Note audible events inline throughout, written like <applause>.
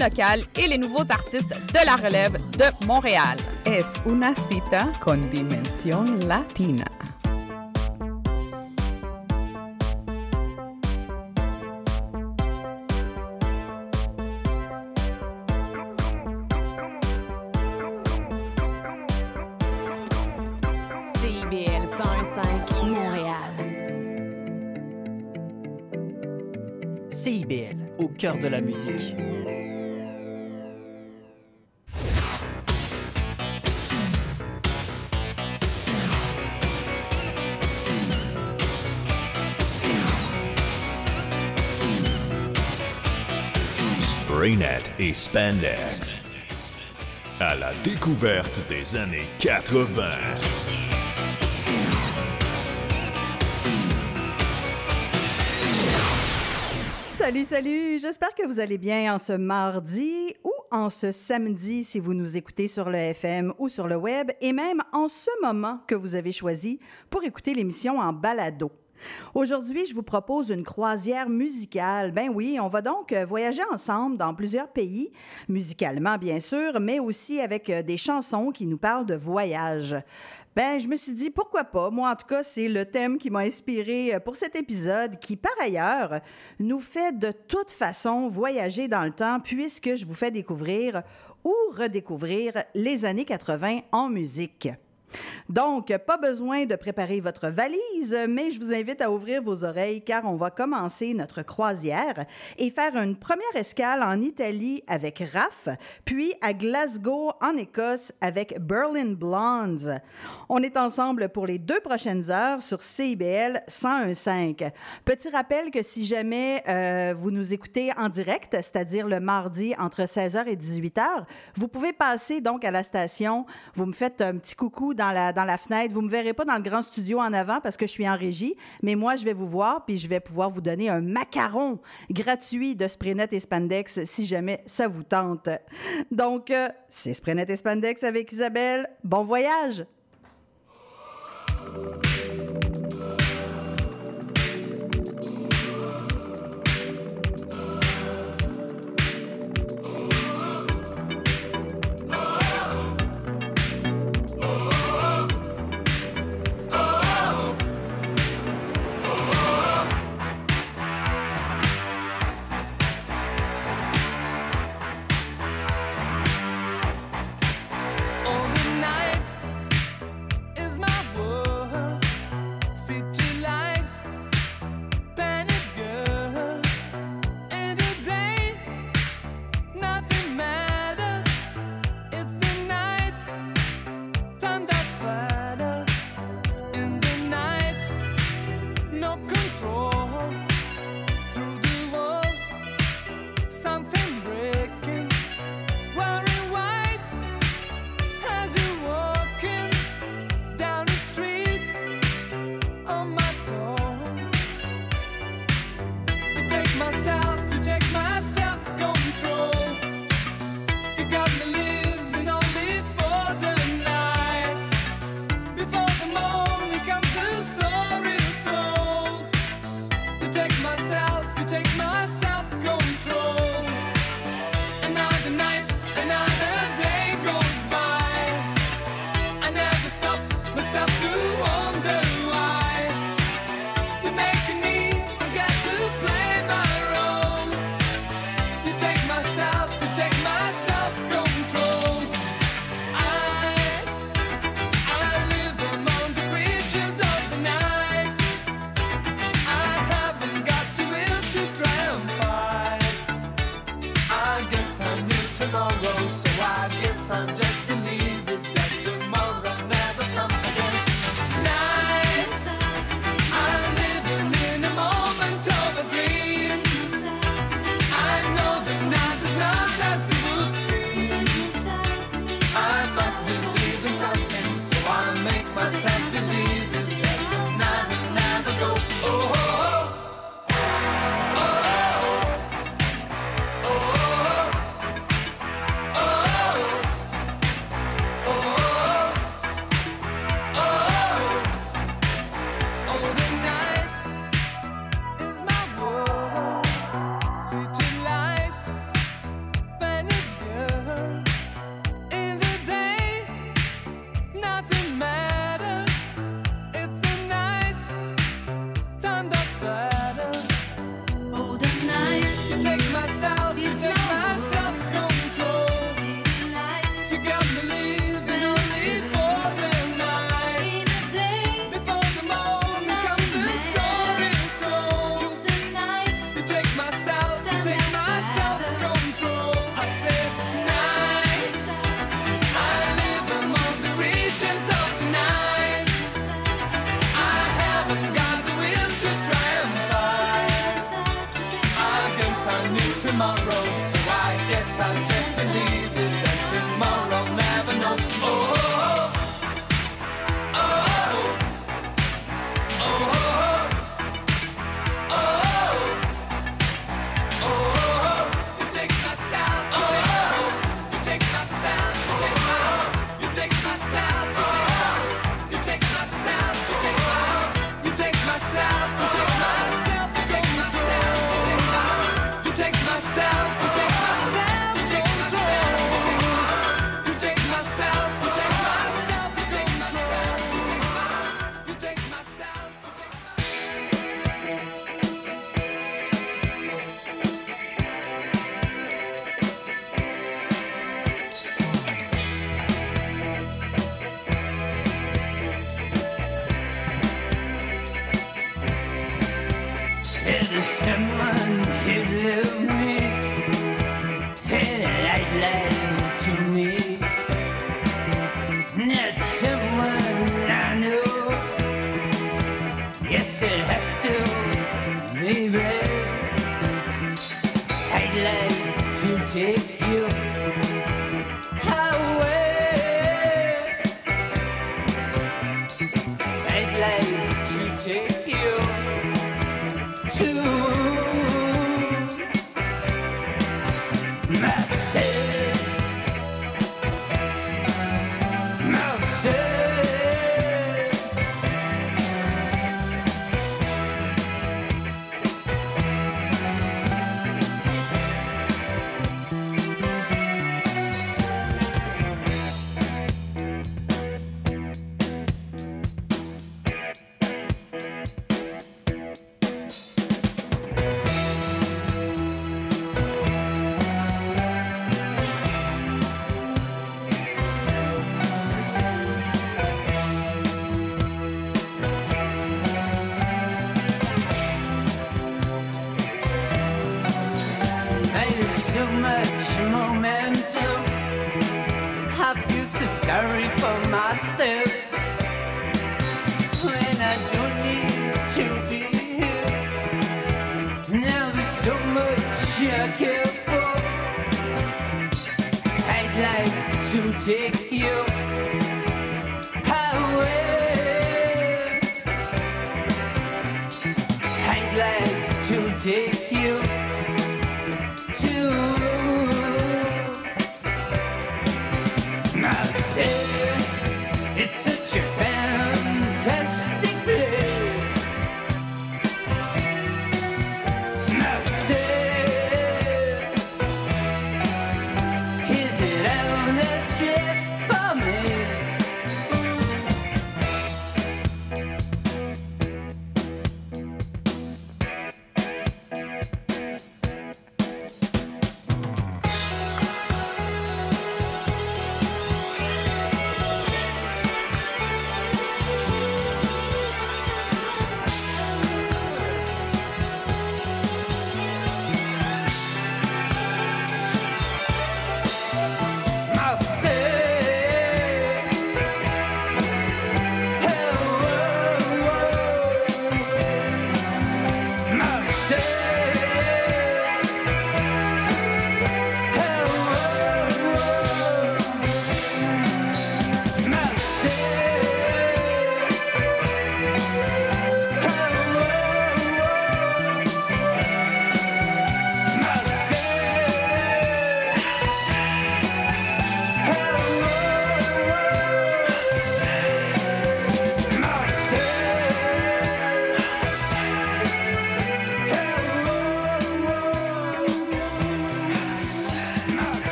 locale et les nouveaux artistes de la relève de Montréal. Es una cita con dimensión latina. CIBL 105 Montréal. CIBL, au cœur de la musique. Et Spandex. À la découverte des années 80. Salut, salut! J'espère que vous allez bien en ce mardi ou en ce samedi si vous nous écoutez sur le FM ou sur le web et même en ce moment que vous avez choisi pour écouter l'émission en balado. Aujourd'hui, je vous propose une croisière musicale. Ben oui, on va donc euh, voyager ensemble dans plusieurs pays, musicalement bien sûr, mais aussi avec euh, des chansons qui nous parlent de voyage. Ben, je me suis dit pourquoi pas? Moi, en tout cas, c'est le thème qui m'a inspiré euh, pour cet épisode qui, par ailleurs, nous fait de toute façon voyager dans le temps puisque je vous fais découvrir ou redécouvrir les années 80 en musique. Donc, pas besoin de préparer votre valise, mais je vous invite à ouvrir vos oreilles car on va commencer notre croisière et faire une première escale en Italie avec RAF, puis à Glasgow en Écosse avec Berlin Blondes. On est ensemble pour les deux prochaines heures sur CIBL 101.5. Petit rappel que si jamais euh, vous nous écoutez en direct, c'est-à-dire le mardi entre 16h et 18h, vous pouvez passer donc à la station, vous me faites un petit coucou dans la, dans la fenêtre. Vous me verrez pas dans le grand studio en avant parce que je suis en régie, mais moi, je vais vous voir puis je vais pouvoir vous donner un macaron gratuit de Sprenet et Spandex si jamais ça vous tente. Donc, euh, c'est Sprenet et Spandex avec Isabelle. Bon voyage!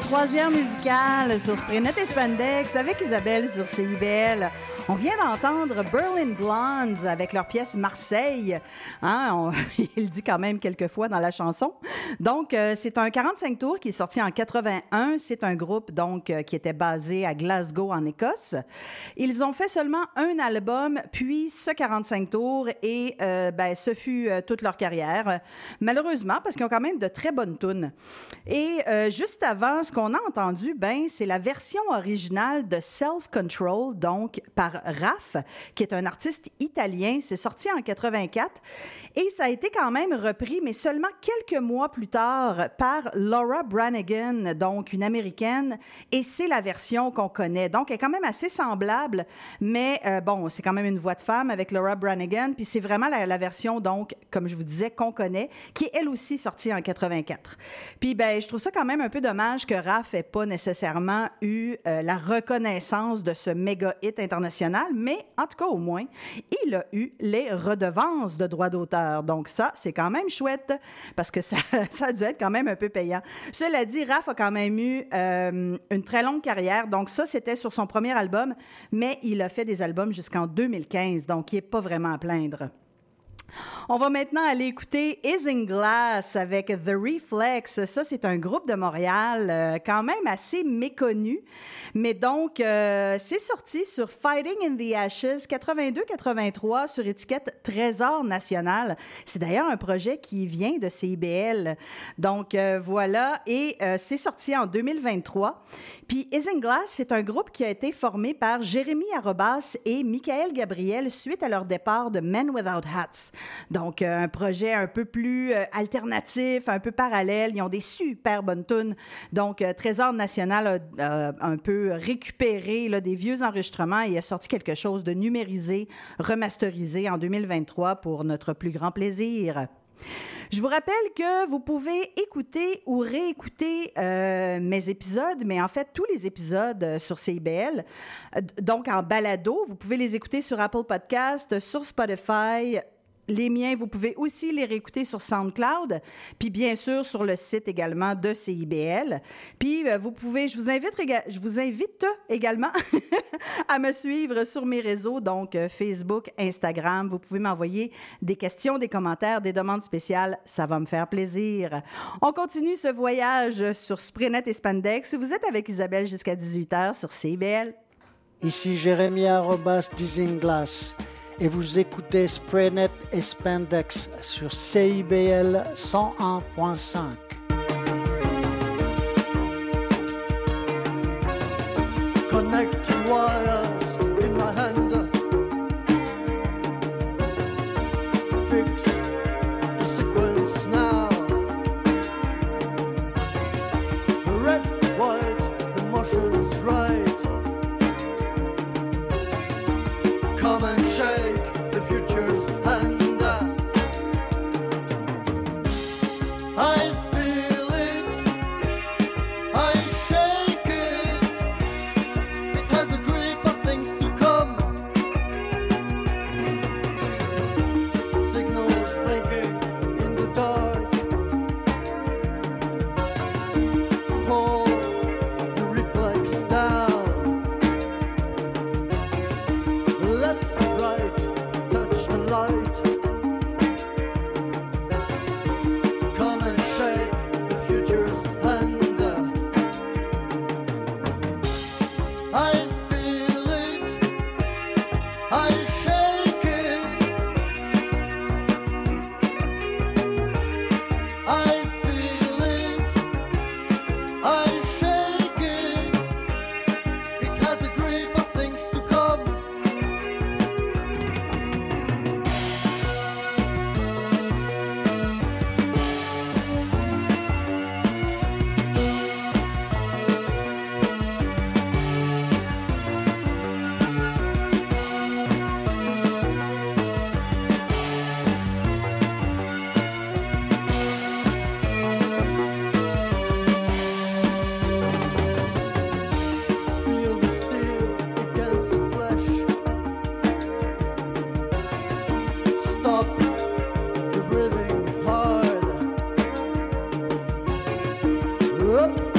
Croisière musicale sur Sprinet et Spandex avec Isabelle sur CIBL. On vient d'entendre Berlin Blondes avec leur pièce Marseille. Hein, <laughs> il dit quand même quelques fois dans la chanson. Donc, euh, c'est un 45 tours qui est sorti en 81. C'est un groupe donc euh, qui était basé à Glasgow en Écosse. Ils ont fait seulement un album, puis ce 45 tours et euh, ben, ce fut toute leur carrière. Malheureusement, parce qu'ils ont quand même de très bonnes tunes. Et juste avant, ce qu'on a entendu, ben, c'est la version originale de Self Control, donc par Raph, qui est un artiste italien. C'est sorti en 84 et ça a été quand même repris, mais seulement quelques mois plus tard par Laura Branigan, donc une américaine, et c'est la version qu'on connaît. Donc, elle est quand même assez semblable, mais euh, bon, c'est quand même une voix de femme avec Laura Branigan, puis c'est vraiment la, version, donc, comme je vous disais, qu'on connaît, qui est elle aussi sortie en 84. Puis, ben, je trouve ça quand même un peu dommage que Raph ait pas nécessairement eu euh, la reconnaissance de ce méga hit international, mais en tout cas, au moins, il a eu les redevances de droits d'auteur. Donc, ça, c'est quand même chouette parce que ça, <laughs> ça a dû être quand même un peu payant. Cela dit, Raph a quand même eu euh, une très longue carrière. Donc, ça, c'était sur son premier album, mais il a fait des albums jusqu'en 2015. Donc, il n'est pas vraiment à plaindre. On va maintenant aller écouter Isinglass avec The Reflex. Ça, c'est un groupe de Montréal euh, quand même assez méconnu. Mais donc, euh, c'est sorti sur Fighting in the Ashes 82-83 sur étiquette Trésor National. C'est d'ailleurs un projet qui vient de CIBL. Donc, euh, voilà. Et c'est sorti en 2023. Puis Isinglass, c'est un groupe qui a été formé par Jérémy Arobas et Michael Gabriel suite à leur départ de Men Without Hats. Donc, euh, un projet un peu plus euh, alternatif, un peu parallèle. Ils ont des super bonnes tunes. Donc, euh, Trésor National a un peu récupéré des vieux enregistrements et a sorti quelque chose de numérisé, remasterisé en 2023 pour notre plus grand plaisir. Je vous rappelle que vous pouvez écouter ou réécouter mes épisodes, mais en fait tous les épisodes sur CIBL, donc en balado. Vous pouvez les écouter sur Apple Podcast, sur Spotify. Les miens, vous pouvez aussi les réécouter sur SoundCloud, puis bien sûr sur le site également de CIBL. Puis euh, vous pouvez, je vous invite, je vous invite également <laughs> à me suivre sur mes réseaux, donc euh, Facebook, Instagram. Vous pouvez m'envoyer des questions, des commentaires, des demandes spéciales. Ça va me faire plaisir. On continue ce voyage sur Sprenet et Spandex. Vous êtes avec Isabelle jusqu'à 18h sur CIBL. Ici Jérémy Arobas d'Isinglass et vous écoutez Spraynet et Spandex sur CIBL 101.5. connecting wires Whoop.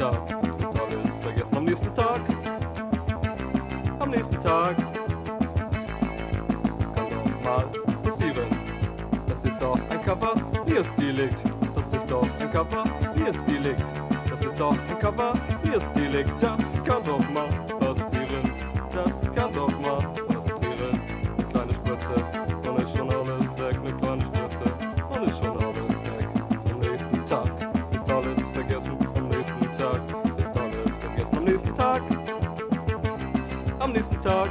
Tag ist alles vergessen. Am nächsten Tag. Am nächsten Tag. Das kann doch mal passieren. Das ist doch ein Kavaliersdelikt. Das ist doch ein Kavaliersdelikt. Das ist doch ein Kavaliersdelikt. Das kann doch mal Am nächsten Tag.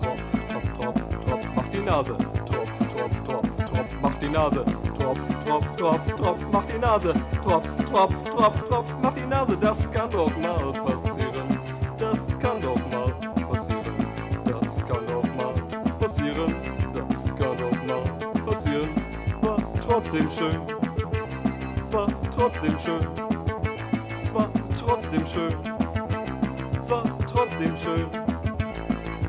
Tropf, Tropf, Tropf, Tropf, macht die Nase. Tropf, Tropf, Tropf, Tropf, macht die Nase. Tropf, Tropf, Tropf, Tropf, macht die Nase. Tropf, Tropf, Tropf, Tropf, macht die Nase. Das kann doch mal passieren. Das kann doch mal passieren. Das kann doch mal passieren. Das kann doch mal passieren. War trotzdem schön. Es war trotzdem schön. Es war trotzdem schön. Es war trotzdem schön.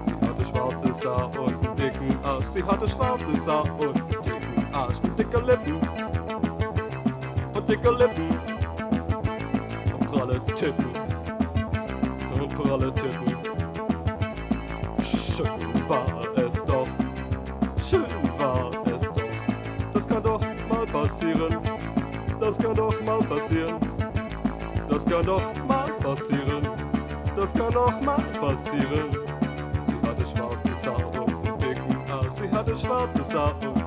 Sie hatte schwarzes Haar und dicken Arsch. Sie hatte schwarzes Haar und dicken Arsch. Und dicke Lippen. Und dicke Lippen. Und pralle Tippen. Und pralle Tippen. Schön war es doch. Schön war es doch. Das kann doch mal passieren. Das kann doch mal passieren. Das kann doch mal passieren das kann auch mal passieren. Sie hatte schwarze Haare, sah gut aus, sie hatte schwarze Haare.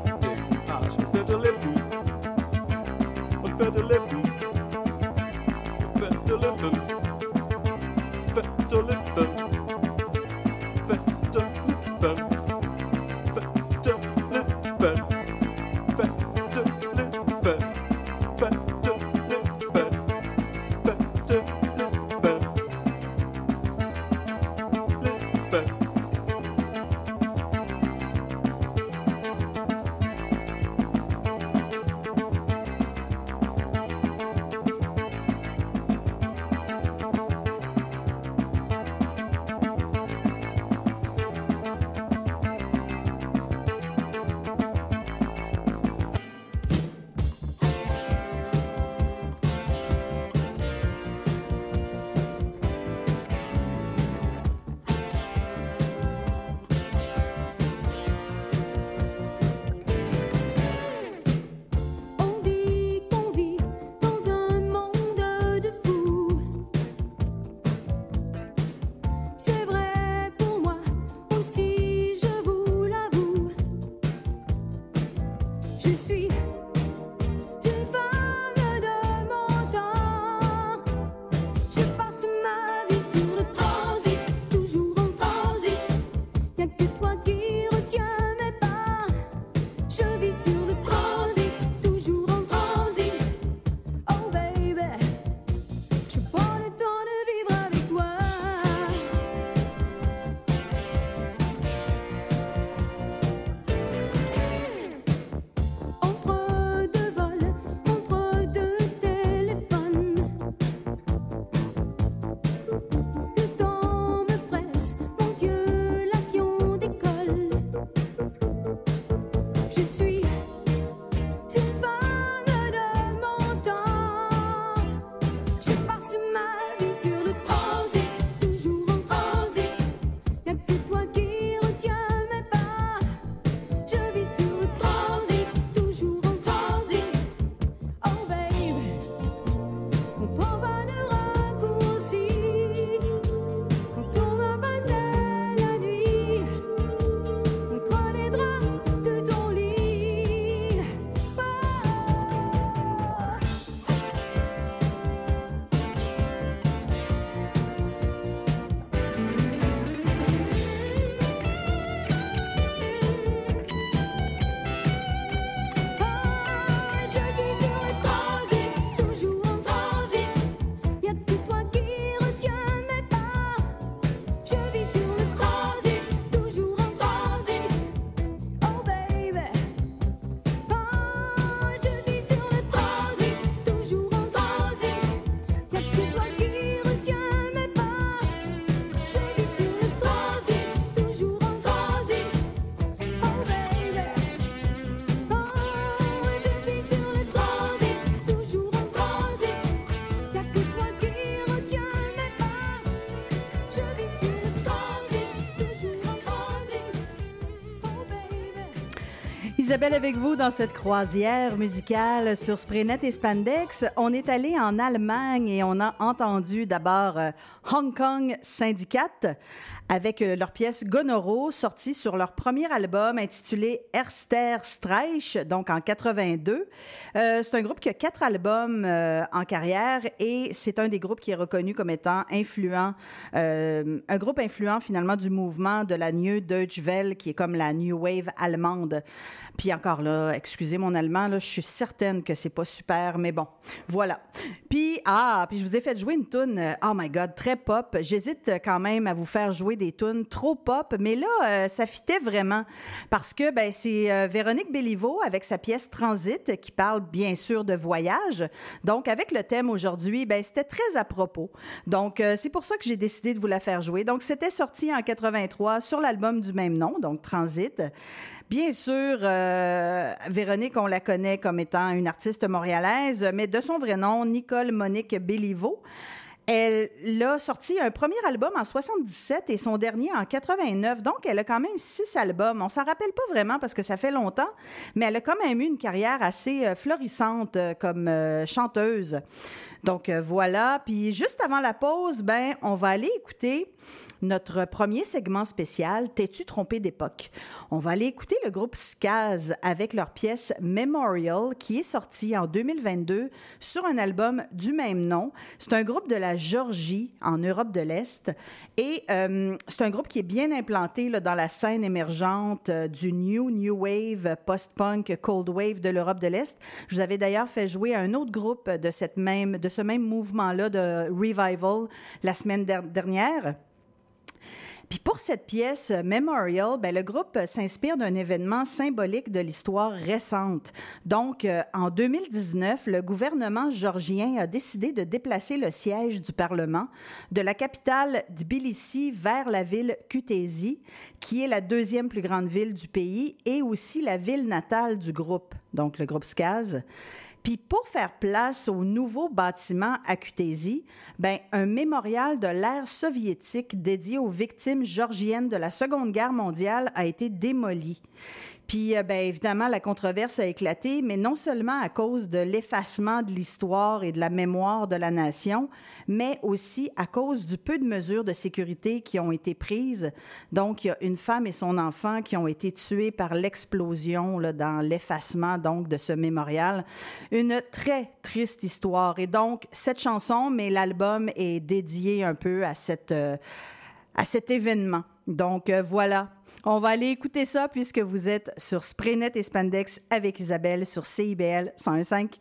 Isabelle avec vous dans cette croisière musicale sur Spraynet et Spandex. On est allé en Allemagne et on a entendu d'abord euh, Hong Kong Syndicate avec euh, leur pièce Gonoro, sortie sur leur premier album intitulé Erster Streich, donc en 82. Euh, c'est un groupe qui a quatre albums en carrière et c'est un des groupes qui est reconnu comme étant influent, un groupe influent finalement du mouvement de la New Deutsche Welle, qui est comme la New Wave allemande. Puis encore là, excusez mon allemand, là, je suis certaine que c'est pas super, mais bon, voilà. Puis ah, puis je vous ai fait jouer une tune, euh, oh my god, très pop. J'hésite quand même à vous faire jouer des tunes trop pop, mais là, euh, ça fitait vraiment parce que ben c'est euh, Véronique Béliveau avec sa pièce Transit qui parle bien sûr de voyage. Donc avec le thème aujourd'hui, ben c'était très à propos. Donc euh, c'est pour ça que j'ai décidé de vous la faire jouer. Donc c'était sorti en 83 sur l'album du même nom, donc Transit. Bien sûr, euh, Véronique, on la connaît comme étant une artiste montréalaise, mais de son vrai nom, Nicole Monique Béliveau. Elle a sorti un premier album en 77 et son dernier en 89. Donc, elle a quand même six albums. On s'en rappelle pas vraiment parce que ça fait longtemps, mais elle a quand même eu une carrière assez euh, florissante euh, comme chanteuse. Donc, voilà. Puis, juste avant la pause, ben, on va aller écouter notre premier segment spécial, T'es-tu trompé d'époque? On va aller écouter le groupe Skaz avec leur pièce Memorial qui est sortie en 2022 sur un album du même nom. C'est un groupe de la Géorgie en Europe de l'Est et euh, c'est un groupe qui est bien implanté dans la scène émergente euh, du New New Wave, post-punk, cold wave de l'Europe de l'Est. Je vous avais d'ailleurs fait jouer un autre groupe de, ce même mouvement-là de revival la semaine der- dernière. Puis pour cette pièce euh, Memorial, ben, le groupe s'inspire d'un événement symbolique de l'histoire récente. Donc, euh, en 2019, le gouvernement georgien a décidé de déplacer le siège du Parlement de la capitale Tbilissi vers la ville Kutaisi, qui est la deuxième plus grande ville du pays et aussi la ville natale du groupe, donc le groupe Skaz. Puis pour faire place au nouveau bâtiment à ben, un mémorial de l'ère soviétique dédié aux victimes georgiennes de la Seconde Guerre mondiale a été démoli. Puis, euh, ben, évidemment, la controverse a éclaté, mais non seulement à cause de l'effacement de l'histoire et de la mémoire de la nation, mais aussi à cause du peu de mesures de sécurité qui ont été prises. Donc, il y a une femme et son enfant qui ont été tués par l'explosion dans l'effacement donc de ce mémorial. Une très triste histoire. Et donc, cette chanson, mais l'album est dédié un peu à cette... euh, à cet événement. Donc euh, voilà, on va aller écouter ça puisque vous êtes sur Spraynet et Spandex avec Isabelle sur CIBL 101.5.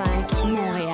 105 Montréal.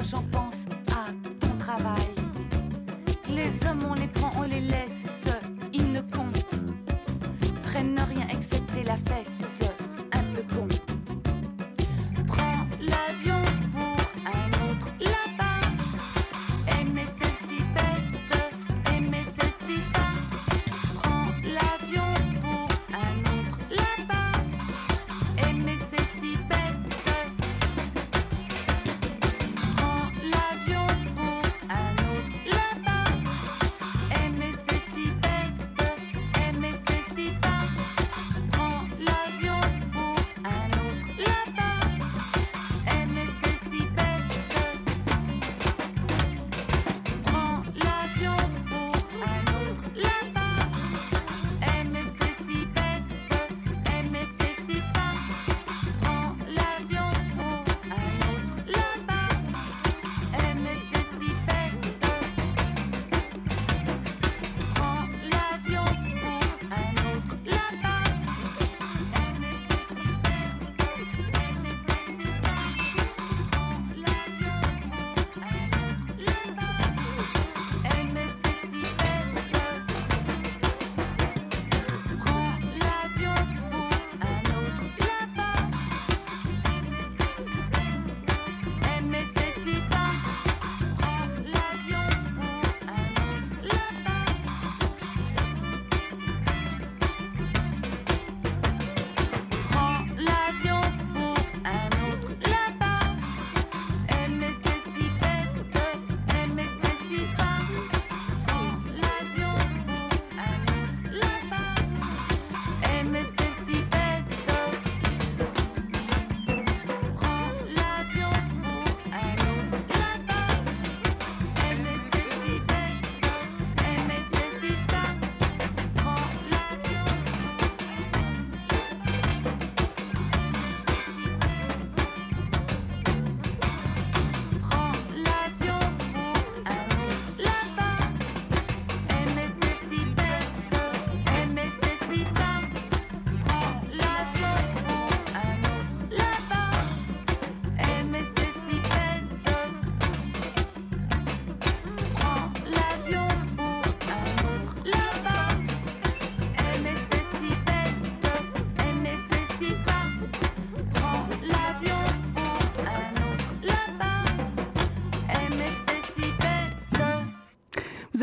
L'argent, pense à ton travail. Les hommes on les prend, on les laisse,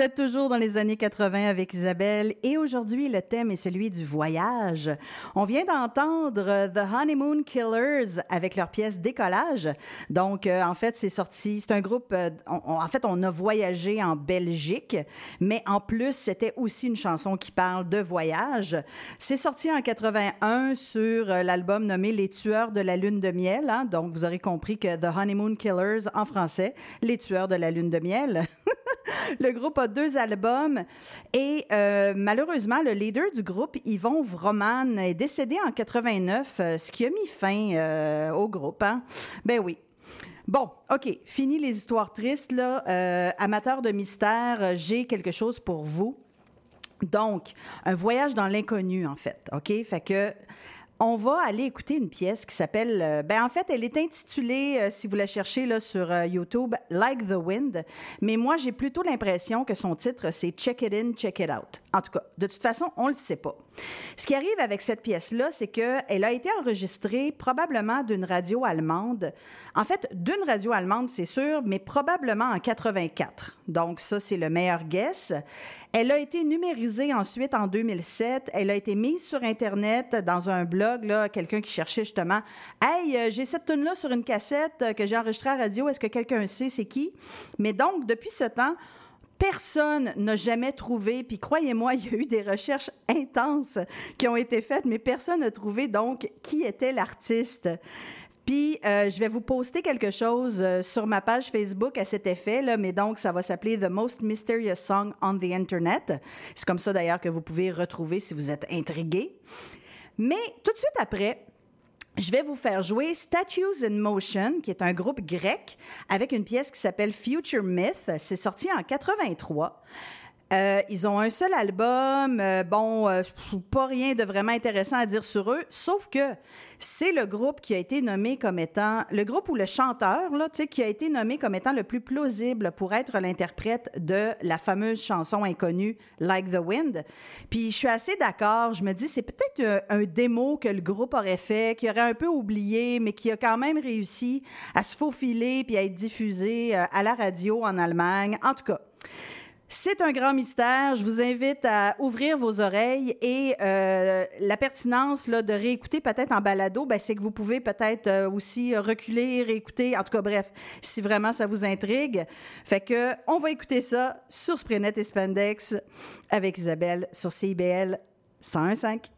toujours dans les années 80 avec Isabelle et aujourd'hui, le thème est celui du voyage. On vient d'entendre The Honeymoon Killers avec leur pièce Décollage. Donc, euh, en fait, c'est sorti, c'est un groupe, euh, en fait, on a voyagé en Belgique, mais en plus, c'était aussi une chanson qui parle de voyage. C'est sorti en 81 sur euh, l'album nommé Les Tueurs de la Lune de Miel. hein. Donc, vous aurez compris que The Honeymoon Killers en français, Les Tueurs de la Lune de Miel. <laughs> <laughs> Le groupe a deux albums et euh, malheureusement, le leader du groupe, Yvon Vroman, est décédé en 89, euh, ce qui a mis fin euh, au groupe. Hein? Ben oui. Bon, OK, fini les histoires tristes. Là. Euh, amateurs de mystère, j'ai quelque chose pour vous. Donc, un voyage dans l'inconnu, en fait. OK? Fait que. On va aller écouter une pièce qui s'appelle. euh, ben en fait, elle est intitulée, euh, si vous la cherchez là sur euh, YouTube, Like the Wind. Mais moi, j'ai plutôt l'impression que son titre c'est Check It In, Check It Out. En tout cas, de toute façon, on le sait pas. Ce qui arrive avec cette pièce-là, c'est qu'elle a été enregistrée probablement d'une radio allemande. En fait, d'une radio allemande, c'est sûr, mais probablement en 84. Donc ça, c'est le meilleur guess. Elle a été numérisée ensuite en 2007. Elle a été mise sur Internet dans un blog, là, quelqu'un qui cherchait justement Hey, euh, j'ai cette tune là sur une cassette euh, que j'ai enregistrée à radio. Est-ce que quelqu'un sait c'est qui? Mais donc, depuis ce temps, Personne n'a jamais trouvé, puis croyez-moi, <laughs> il y a eu des recherches intenses qui ont été faites, mais personne n'a trouvé donc qui était l'artiste. Puis, euh, je vais vous poster quelque chose euh, sur ma page Facebook à cet effet, là, mais donc, ça va s'appeler The Most Mysterious Song on the Internet. C'est comme ça, d'ailleurs, que vous pouvez retrouver si vous êtes intrigué. Mais tout de suite après, je vais vous faire jouer Statues in Motion, qui est un groupe grec avec une pièce qui s'appelle Future Myth. C'est sorti en 83. Euh, ils ont un seul album, euh, bon, euh, pas rien de vraiment intéressant à dire sur eux, sauf que c'est le groupe qui a été nommé comme étant, le groupe ou le chanteur, là, tu sais, qui a été nommé comme étant le plus plausible pour être l'interprète de la fameuse chanson inconnue Like the Wind. Puis je suis assez d'accord, je me dis, c'est peut-être un, un démo que le groupe aurait fait, qui aurait un peu oublié, mais qui a quand même réussi à se faufiler puis à être diffusé euh, à la radio en Allemagne. En tout cas, c'est un grand mystère. Je vous invite à ouvrir vos oreilles et euh, la pertinence là, de réécouter peut-être en balado, ben, c'est que vous pouvez peut-être euh, aussi reculer, réécouter. En tout cas, bref, si vraiment ça vous intrigue. Fait que on va écouter ça sur Sprenet et Spandex avec Isabelle sur CIBL 101.5.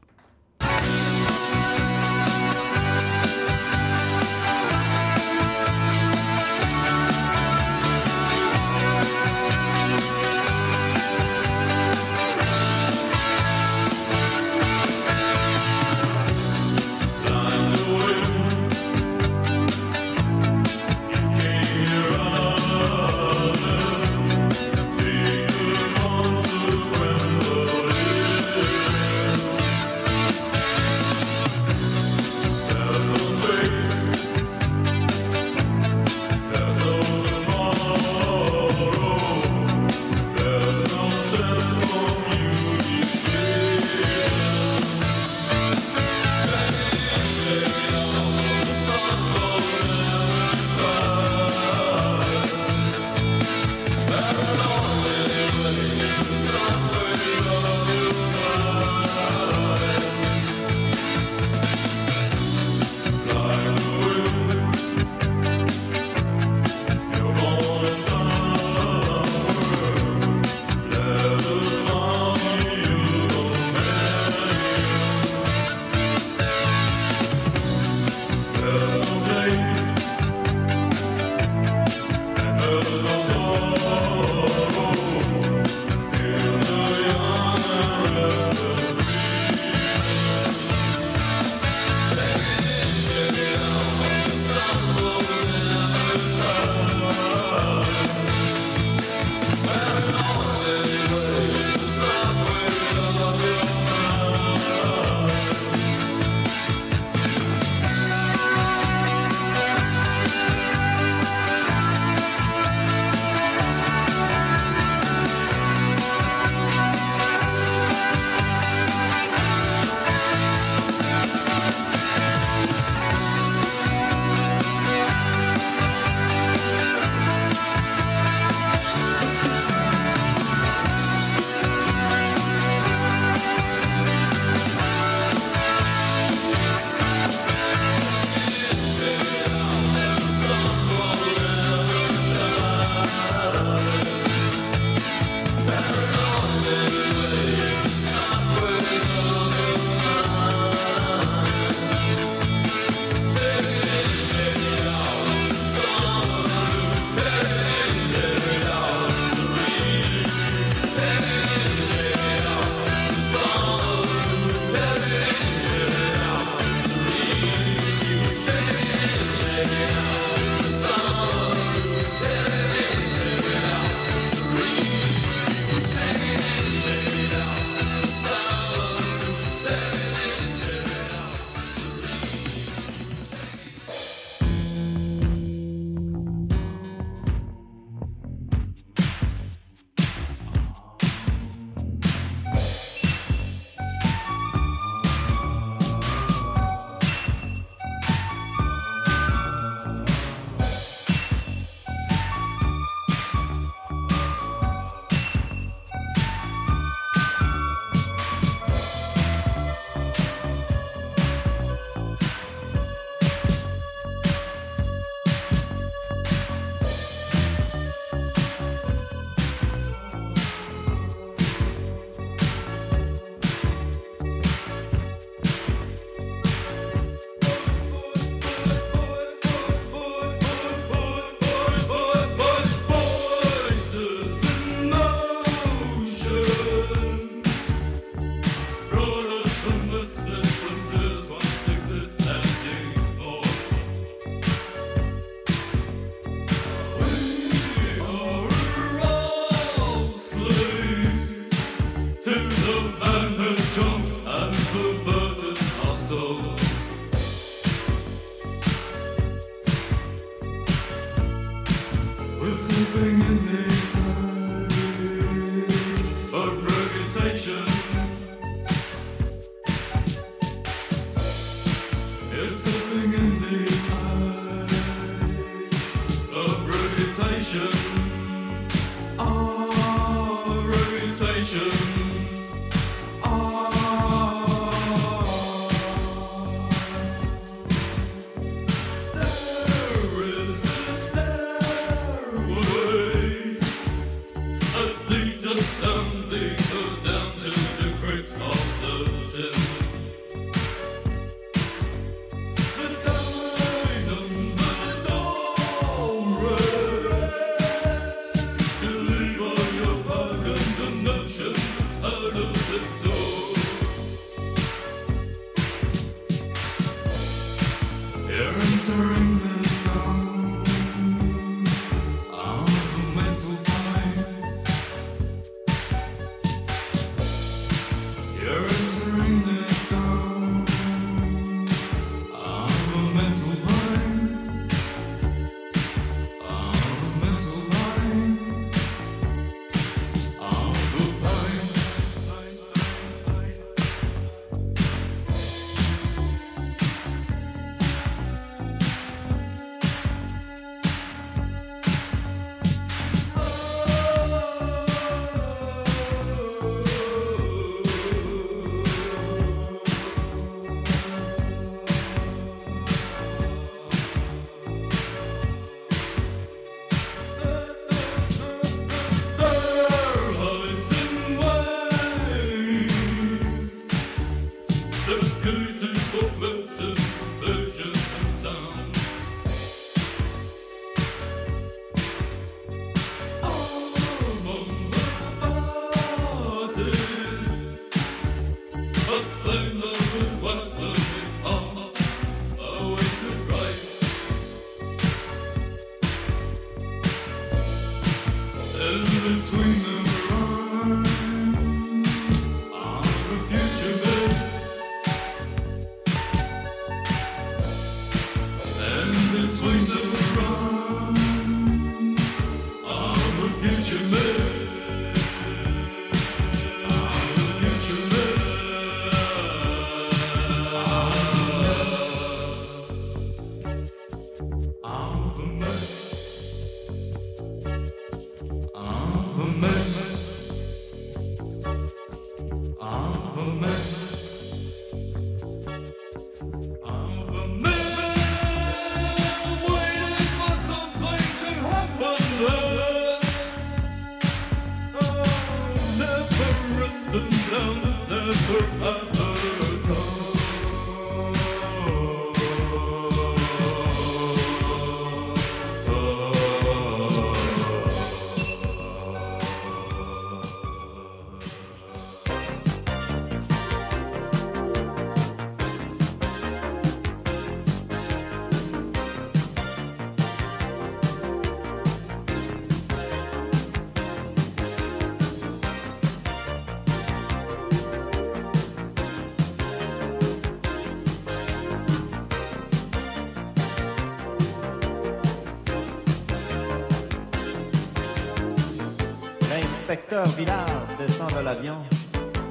L'inspecteur Villard descend de l'avion,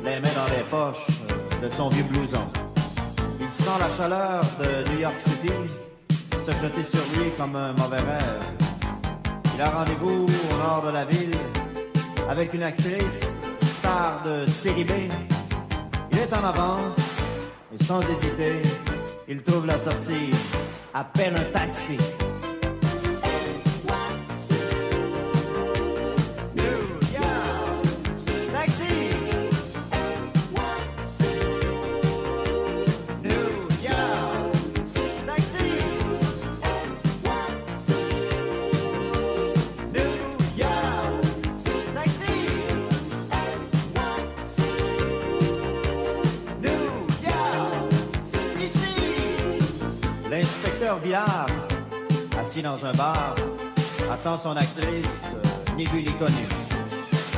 les mains dans les poches de son vieux blouson. Il sent la chaleur de New York City se jeter sur lui comme un mauvais rêve. Il a rendez-vous au nord de la ville avec une actrice, star de série B. Il est en avance et sans hésiter, il trouve la sortie, appelle un. Taxi! Un bar, attend son actrice, euh, ni vu ni connu.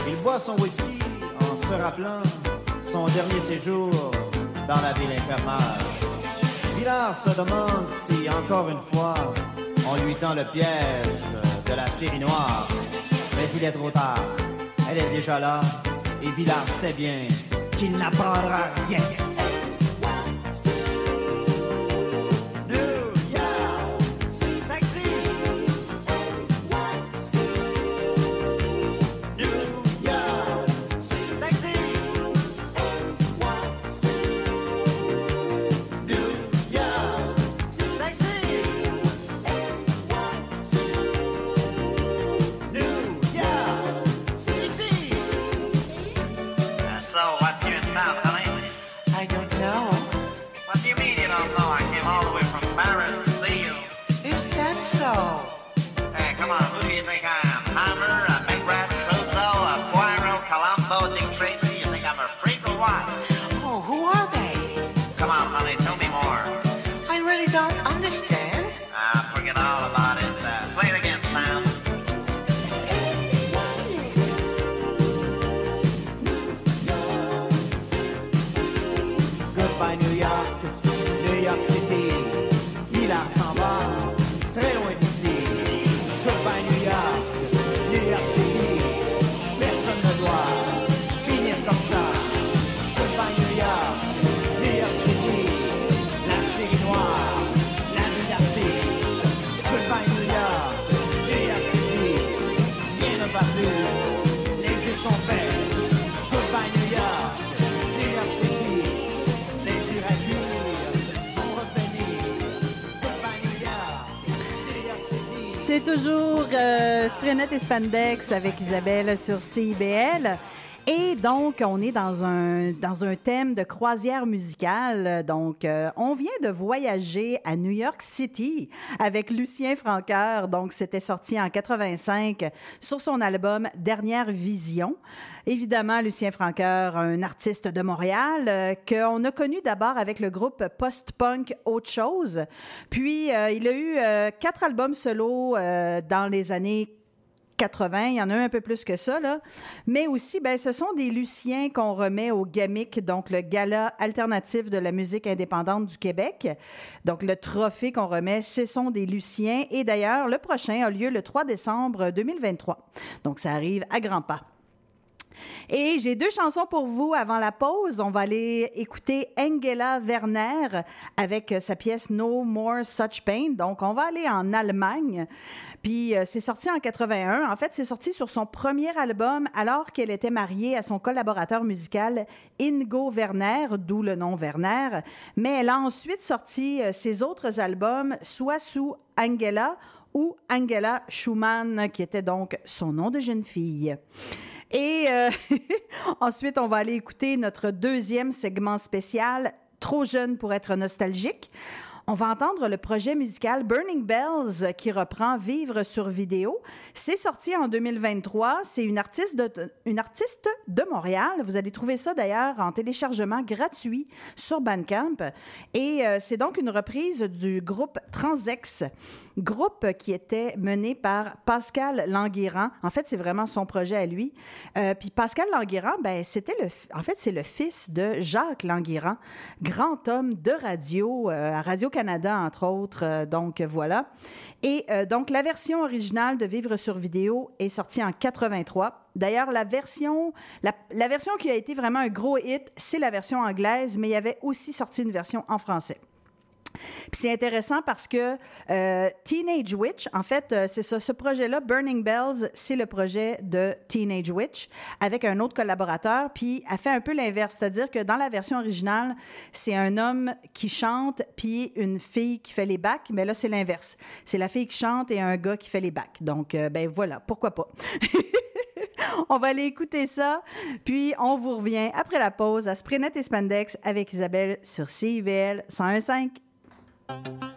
Il boit son whisky en se rappelant son dernier séjour dans la ville infernale. Villard se demande si, encore une fois, on lui tend le piège de la série noire. Mais il est trop tard. Elle est déjà là et Villard sait bien qu'il n'apprendra rien. Toujours euh, Sprenet et Spandex avec Isabelle sur CIBL. Et donc, on est dans un, dans un thème de croisière musicale. Donc, euh, on vient de voyager à New York City avec Lucien Franqueur. Donc, c'était sorti en 85 sur son album Dernière Vision. Évidemment, Lucien Franqueur, un artiste de Montréal euh, qu'on a connu d'abord avec le groupe post-punk Autre Chose. Puis, euh, il a eu euh, quatre albums solo euh, dans les années 80, il y en a un, peu plus que ça, là. Mais aussi, ben, ce sont des Luciens qu'on remet au GAMIC, donc le Gala alternatif de la musique indépendante du Québec. Donc, le trophée qu'on remet, ce sont des Luciens. Et d'ailleurs, le prochain a lieu le 3 décembre 2023. Donc, ça arrive à grands pas. Et j'ai deux chansons pour vous avant la pause. On va aller écouter Angela Werner avec sa pièce No More Such Pain. Donc, on va aller en Allemagne. Puis, euh, c'est sorti en 81. En fait, c'est sorti sur son premier album alors qu'elle était mariée à son collaborateur musical Ingo Werner, d'où le nom Werner. Mais elle a ensuite sorti euh, ses autres albums, soit sous Angela ou Angela Schumann, qui était donc son nom de jeune fille. Et euh, <laughs> ensuite, on va aller écouter notre deuxième segment spécial, Trop jeune pour être nostalgique. On va entendre le projet musical Burning Bells qui reprend Vivre sur vidéo. C'est sorti en 2023. C'est une artiste de, Montréal. Vous allez trouver ça d'ailleurs en téléchargement gratuit sur Bandcamp. Et euh, c'est donc une reprise du groupe Transex, groupe qui était mené par Pascal Languéran. En fait, c'est vraiment son projet à lui. Euh, puis Pascal Languéran, ben, c'était le, en fait, c'est le fils de Jacques Languéran, grand homme de radio euh, à Radio-Canada, entre autres. Euh, donc, voilà. Et donc, la version originale de Vivre sur vidéo est sortie en 83. D'ailleurs, la version, la version qui a été vraiment un gros hit, c'est la version anglaise, mais il y avait aussi sorti une version en français. Puis c'est intéressant parce que euh, Teenage Witch, en fait, euh, c'est ce projet-là, Burning Bells, c'est le projet de Teenage Witch avec un autre collaborateur. Puis elle fait un peu l'inverse, c'est-à-dire que dans la version originale, c'est un homme qui chante puis une fille qui fait les bacs, mais là c'est l'inverse. C'est la fille qui chante et un gars qui fait les bacs. Donc euh, ben voilà, pourquoi pas? <laughs> On va aller écouter ça, puis on vous revient après la pause à Sprenet et Spandex avec Isabelle sur CIVL 101.5. Es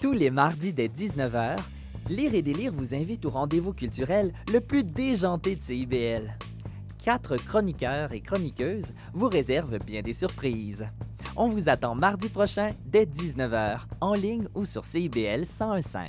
Tous les mardis dès 19h, Lire et Délire vous invite au rendez-vous culturel le plus déjanté de CIBL. Quatre chroniqueurs et chroniqueuses vous réservent bien des surprises. On vous attend mardi prochain dès 19h, en ligne ou sur CIBL 1015.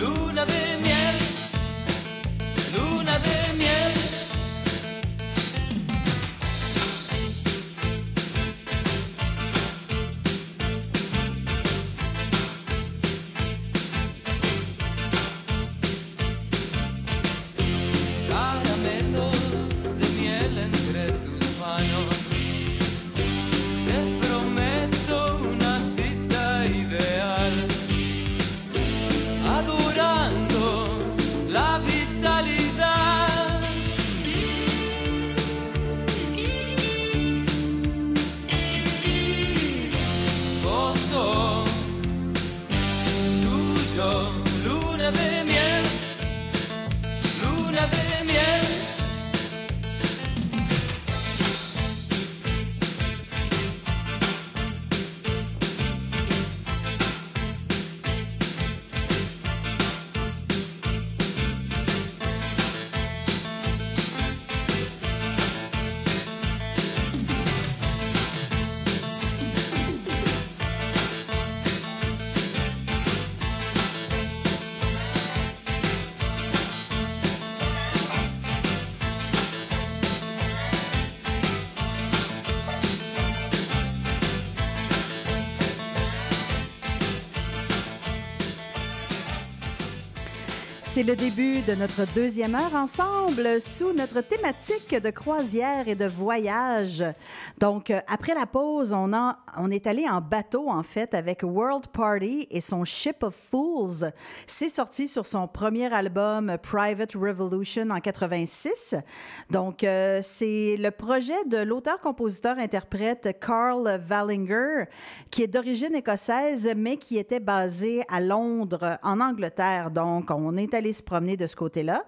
Luna de C'est le début de notre deuxième heure ensemble sous notre thématique de croisière et de voyage. Donc, euh, après la pause, on, est allé en bateau, en fait, avec World Party et son Ship of Fools. C'est sorti sur son premier album Private Revolution en 86. Donc, euh, c'est le projet de l'auteur-compositeur-interprète Carl Wallinger, qui est d'origine écossaise, mais qui était basé à Londres, en Angleterre. Donc, on est allé se promener de ce côté-là.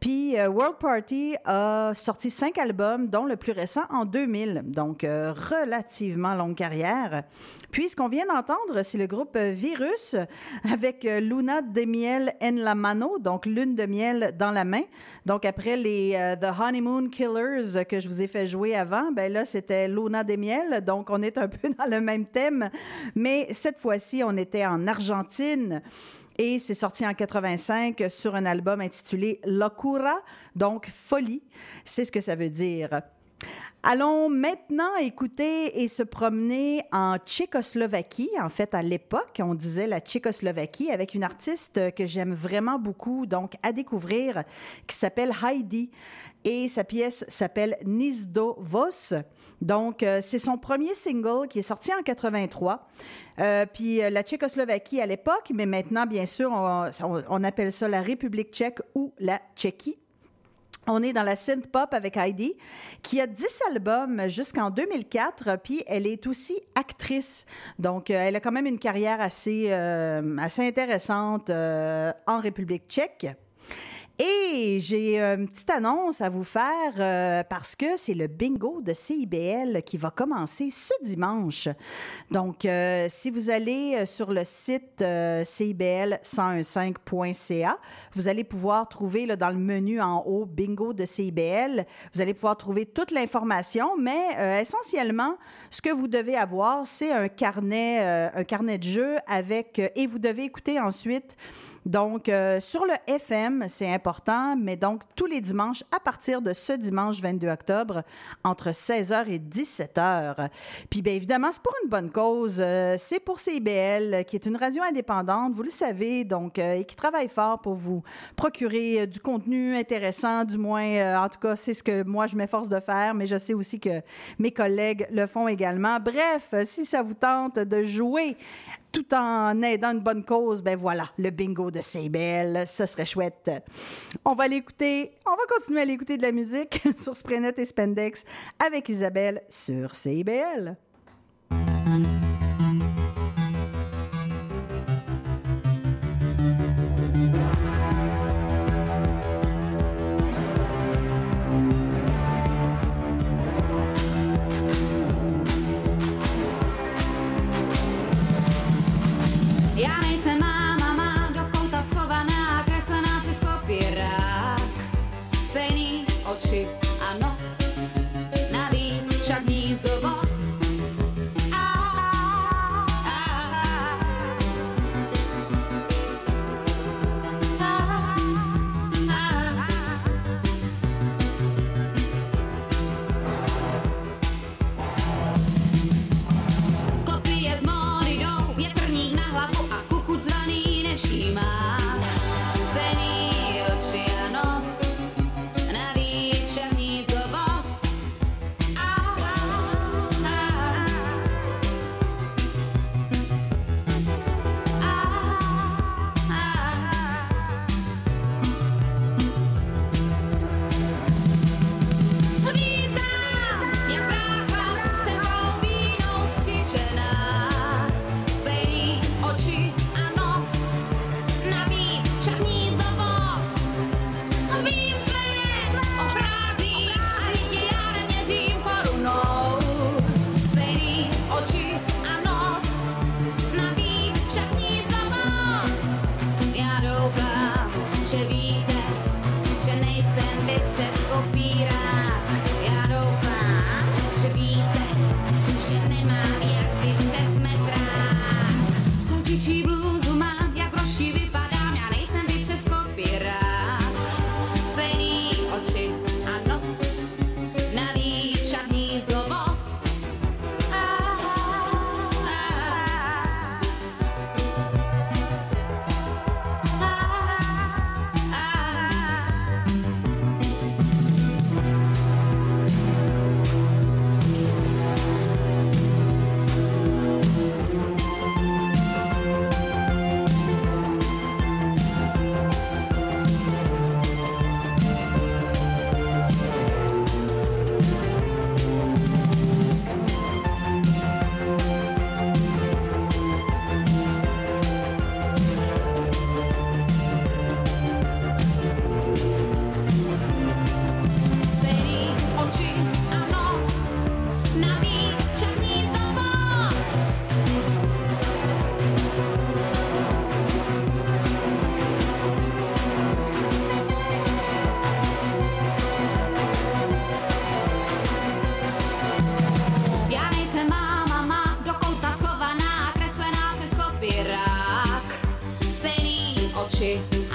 Puis euh, World Party a sorti cinq albums, dont le plus récent en 2000, donc euh, relativement longue carrière. Puis ce qu'on vient d'entendre, c'est le groupe Virus avec euh, Luna de miel en la mano, donc lune de miel dans la main. Donc après les The Honeymoon Killers que je vous ai fait jouer avant, ben là c'était Luna de miel, donc on est un <laughs> peu dans le même thème, mais cette fois-ci on était en Argentine. Et c'est sorti en 85 sur un album intitulé Locura, donc folie. C'est ce que ça veut dire. Allons maintenant écouter et se promener en Tchécoslovaquie. En fait, à l'époque, on disait la Tchécoslovaquie avec une artiste que j'aime vraiment beaucoup, donc à découvrir, qui s'appelle Heidi. Et sa pièce s'appelle Nizdo Vos. Donc, euh, c'est son premier single qui est sorti en 83. Euh, puis euh, la Tchécoslovaquie à l'époque, mais maintenant, bien sûr, on, on- on appelle ça la République tchèque ou la Tchéquie. On est dans la synth pop avec Heidi, qui a 10 albums jusqu'en 2004, puis elle est aussi actrice. Donc, euh, elle a quand même une carrière assez, euh, assez intéressante euh, en République tchèque. Et j'ai une petite annonce à vous faire euh, parce que c'est le bingo de CIBL qui va commencer ce dimanche. Donc, euh, si vous allez euh, sur le site euh, CIBL1015.ca, vous allez pouvoir trouver là, dans le menu en haut bingo de CIBL, vous allez pouvoir trouver toute l'information, mais euh, essentiellement, ce que vous devez avoir, c'est un carnet, euh, un carnet de jeu avec, euh, et vous devez écouter ensuite donc, euh, sur le FM, c'est important, mais donc tous les dimanches, à partir de ce dimanche 22 octobre, entre 16h et 17h. Puis, bien évidemment, c'est pour une bonne cause. Euh, c'est pour CIBL, qui est une radio indépendante, vous le savez, donc, euh, et qui travaille fort pour vous procurer euh, du contenu intéressant, du moins, en tout cas, c'est ce que moi, je m'efforce de faire, mais je sais aussi que mes collègues le font également. Bref, si ça vous tente de jouer tout en aidant une bonne cause, ben voilà, le bingo de CBL, ce serait chouette. On va l'écouter, on va continuer à l'écouter de la musique <laughs> sur Sprenet et Spendex avec Isabelle sur CBL. Archie.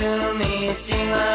道は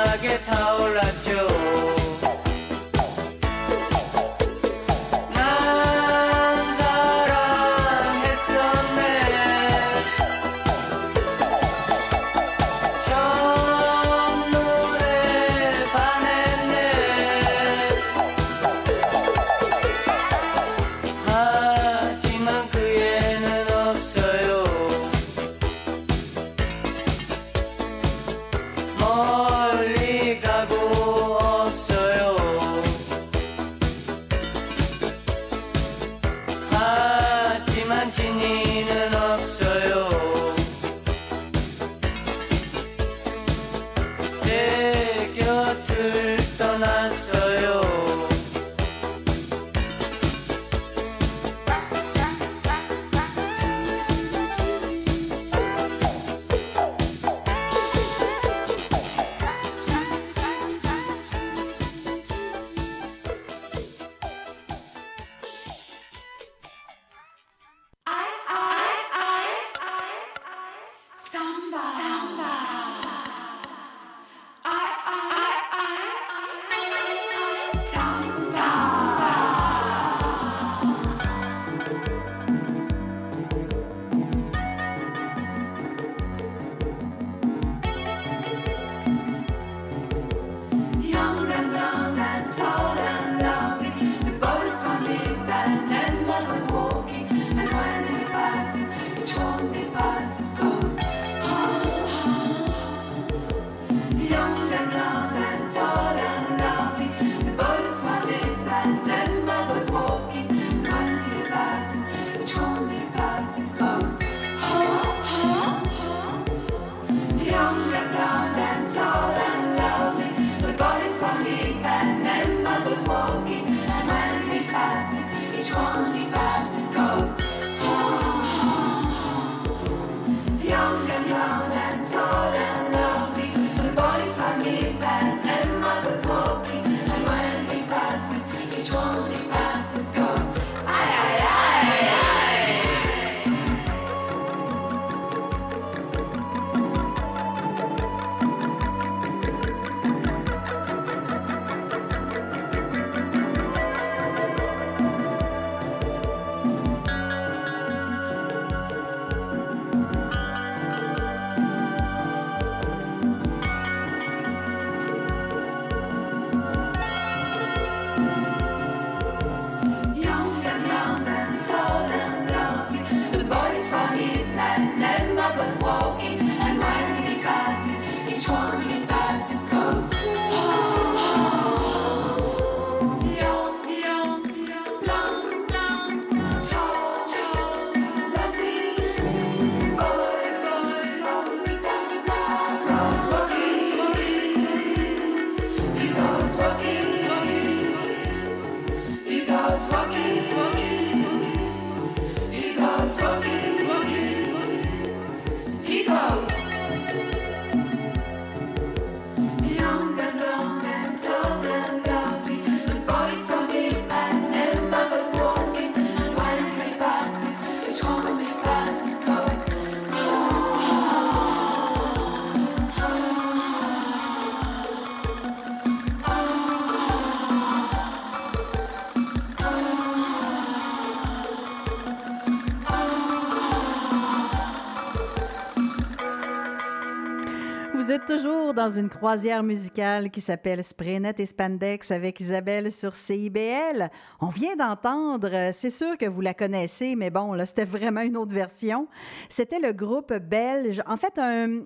dans une croisière musicale qui s'appelle Spraynet et Spandex avec Isabelle sur CIBL. On vient d'entendre, euh, c'est sûr que vous la connaissez, mais bon, là, c'était vraiment une autre version. C'était le groupe belge, en fait, un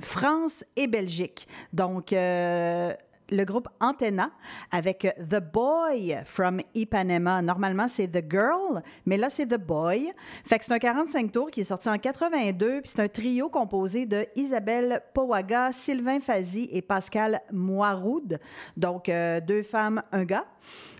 France et Belgique. Donc, euh, le groupe Antenna avec The Boy from Ipanema. Normalement, c'est The Girl, mais là, c'est The Boy. Fait que c'est un 45 tours qui est sorti en 82, puis c'est un trio composé de Isabelle Powaga, Sylvain Fazi et Pascal Moiroud. Donc, euh, deux femmes, un gars.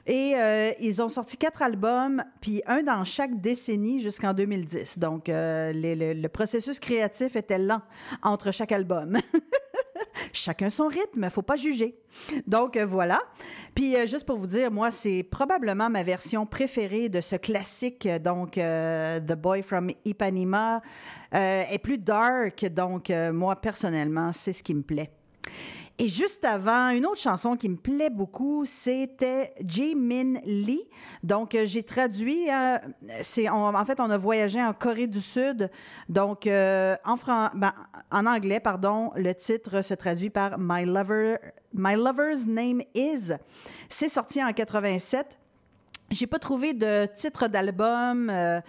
Et euh, ils ont sorti quatre albums, puis un dans chaque décennie jusqu'en 2010. Donc, euh, le processus créatif était lent entre chaque album. <laughs> <laughs> Chacun son rythme, faut pas juger. Donc euh, voilà. Puis euh, juste pour vous dire, moi c'est probablement ma version préférée de ce classique. euh, Donc The Boy from Ipanema est plus dark. Donc moi personnellement, c'est ce qui me plaît. Et juste avant, une autre chanson qui me plaît beaucoup, c'était Jae-min Lee. Donc, euh, j'ai traduit, euh, en fait, on a voyagé en Corée du Sud. Donc, euh, en, fran- ben, en anglais, pardon, le titre se traduit par My, Lover, My Lover's Name Is. C'est sorti en 87. J'ai pas trouvé de titre d'album, euh,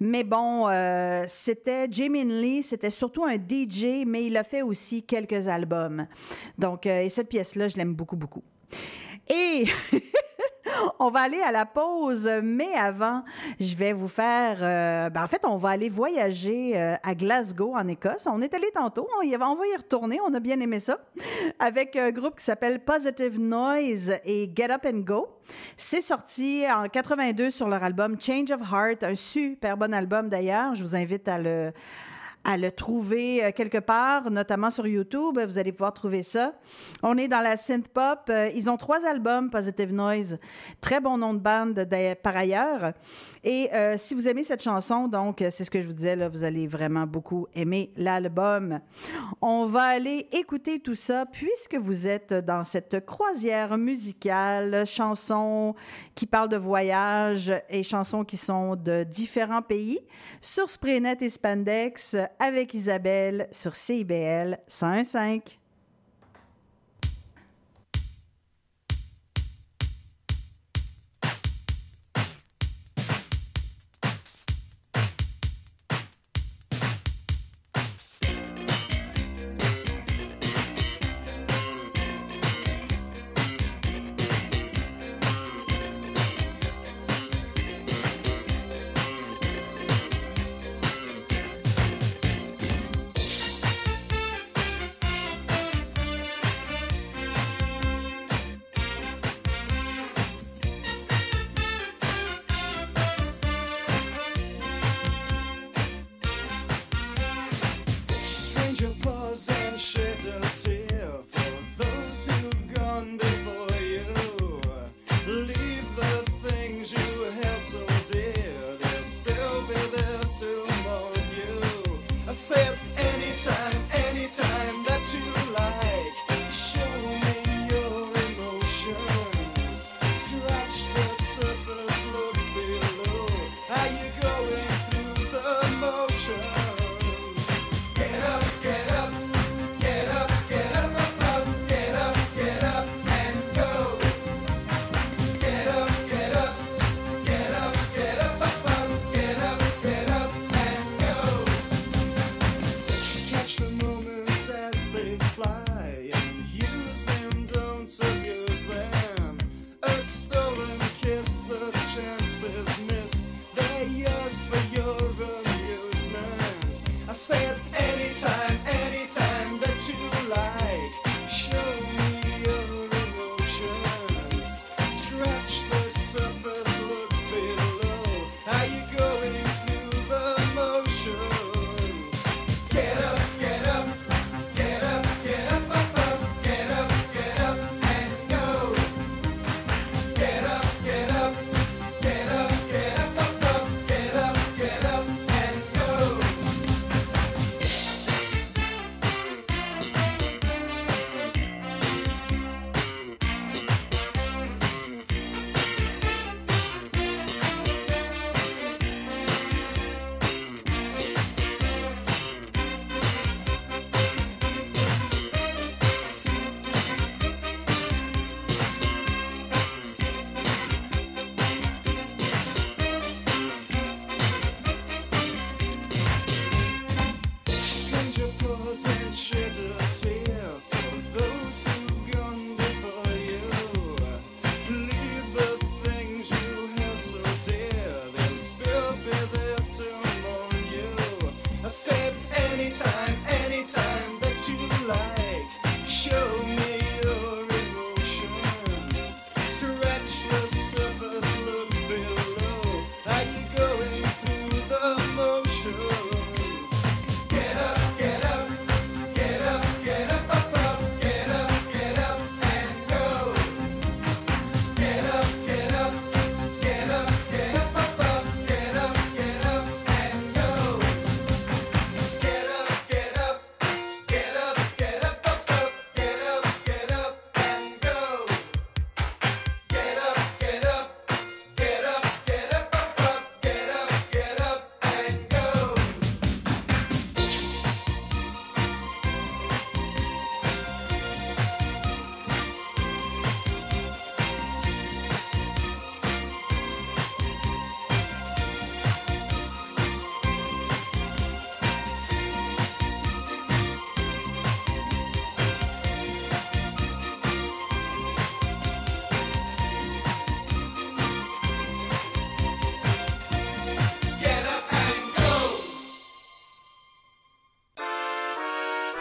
mais bon, euh, c'était Jamin Lee, c'était surtout un DJ, mais il a fait aussi quelques albums. Donc, euh, et cette pièce-là, je l'aime beaucoup, beaucoup. Et <laughs> on va aller à la pause, mais avant, je vais vous faire. euh, ben, en fait, on va aller voyager euh, à Glasgow, en Écosse. On est allé tantôt, on, y on va y retourner, on a bien aimé ça, avec un groupe qui s'appelle Positive Noise et Get Up and Go. C'est sorti en 82 sur leur album Change of Heart, un super bon album d'ailleurs. Je vous invite à le à le trouver euh, quelque part, notamment sur YouTube. Vous allez pouvoir trouver ça. On est dans la synth pop. Euh, Ils ont trois albums, Positive Noise. Très bon nom de bande par ailleurs. Et euh, si vous aimez cette chanson, donc euh, c'est ce que je vous disais, là, vous allez vraiment beaucoup aimer l'album. On va aller écouter tout ça puisque vous êtes dans cette croisière musicale, chansons qui parlent de voyage et chansons qui sont de différents pays sur Spraynet et Spandex avec Isabelle sur CIBL 101.5.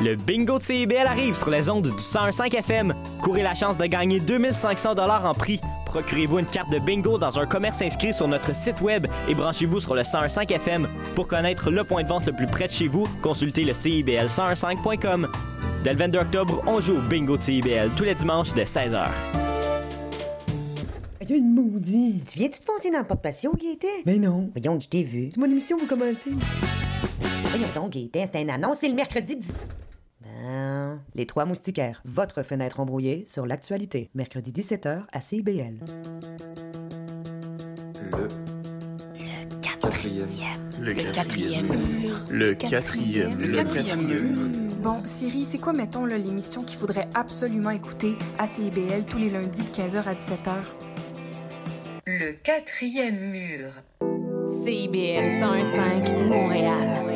Le bingo de CIBL arrive sur les ondes du 101.5 FM. Courez la chance de gagner 2500 dollars en prix. Procurez-vous une carte de bingo dans un commerce inscrit sur notre site web et branchez-vous sur le 101.5 FM. Pour connaître le point de vente le plus près de chez vous, consultez le CIBL1015.com. Dès le 22 octobre, on joue au bingo de CIBL tous les dimanches dès 16h. Il y a une maudite. Tu viens-tu te foncer dans le porte-patio, Gaëtan? Ben non. Voyons, je t'ai vu. C'est mon émission, vous commencez. Voyons donc, Gaëtan, c'est un annonce, c'est le mercredi 10... Ben, les trois moustiquaires, votre fenêtre embrouillée sur l'actualité. Mercredi 17h à CIBL. Le Le quatrième mur. Le quatrième. Le quatrième mur. Bon, Siri, c'est quoi, mettons, l'émission qu'il faudrait absolument écouter à CIBL tous les lundis de 15h à 17h? Le quatrième mur. CIBL 101.5 Montréal.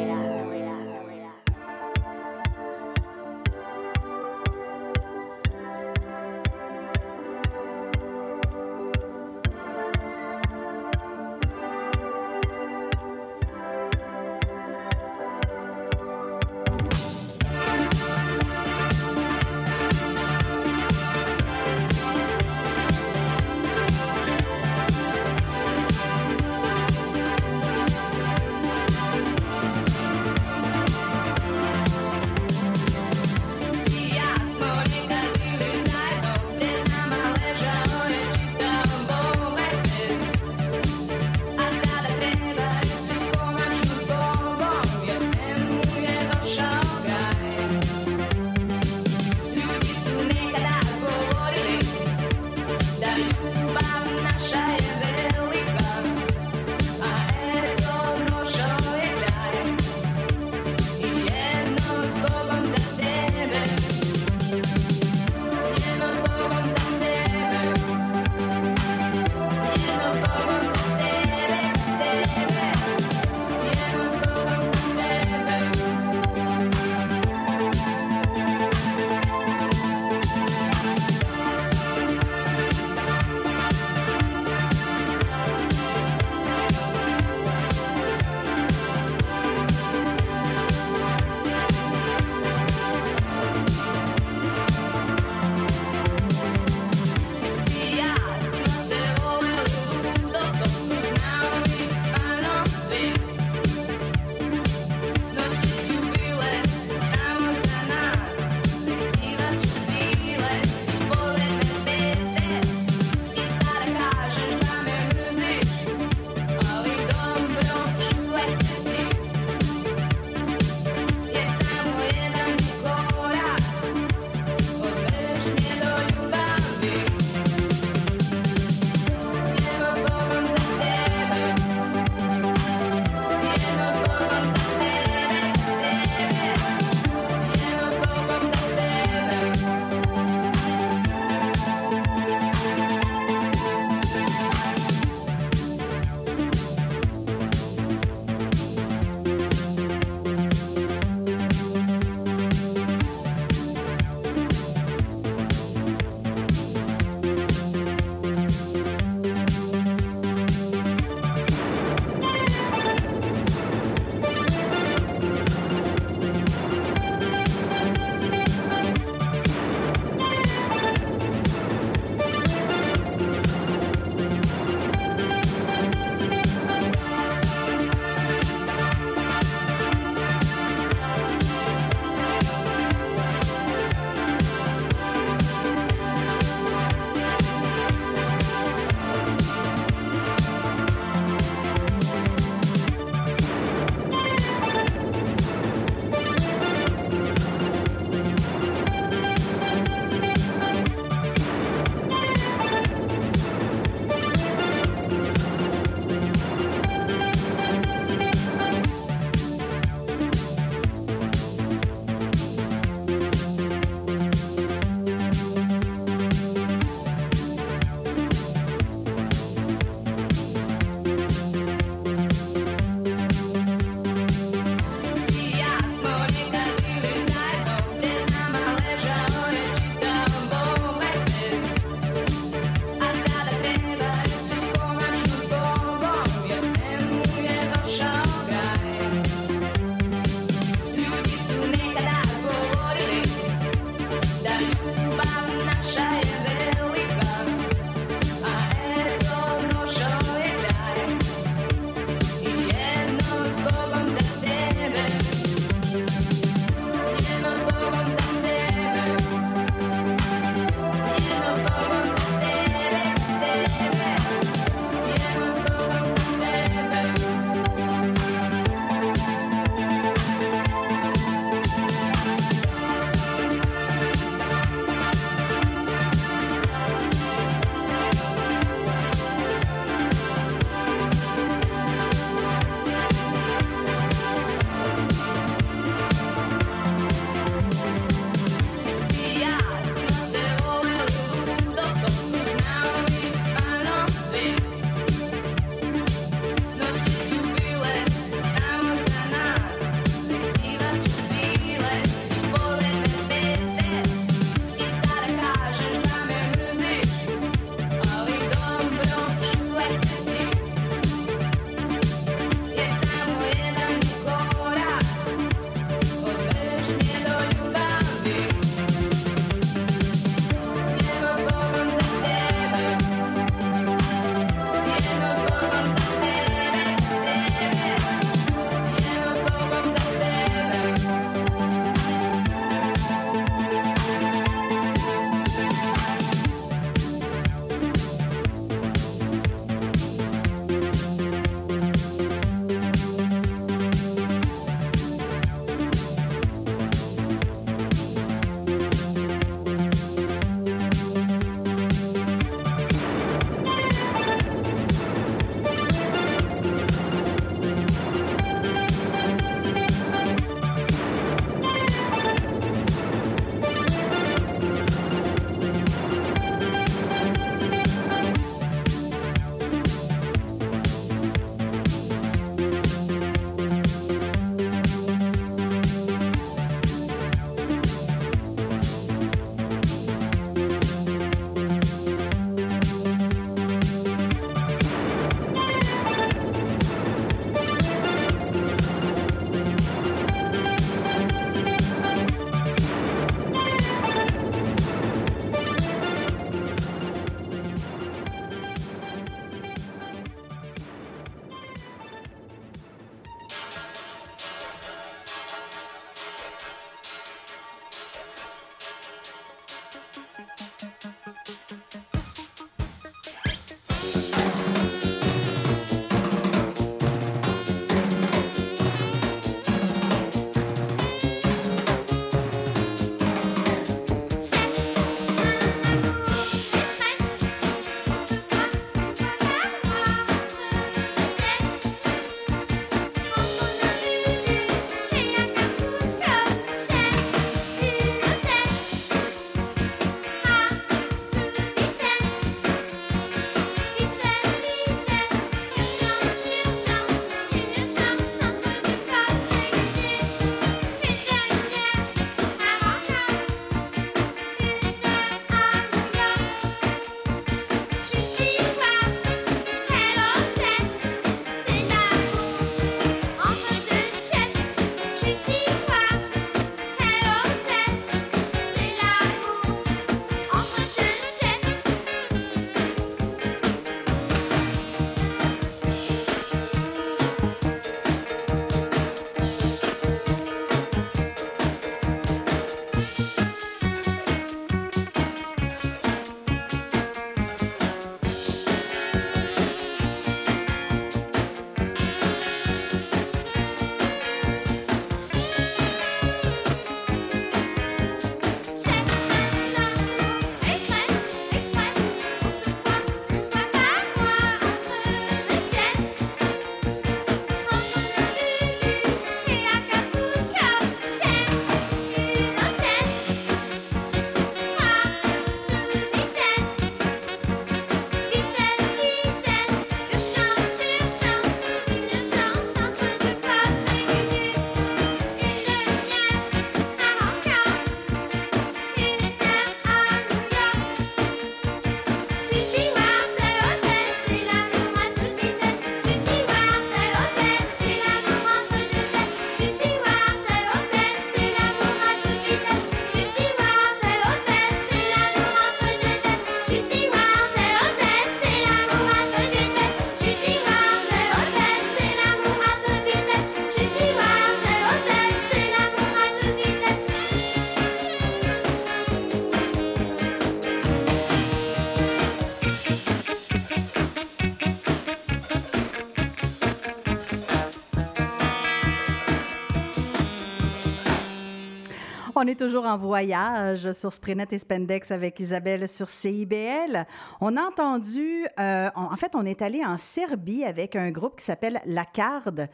On est toujours en voyage sur Sprenet et Spendex avec Isabelle sur CIBL. On a entendu, euh, en fait, on est allé en Serbie avec un groupe qui s'appelle La Carde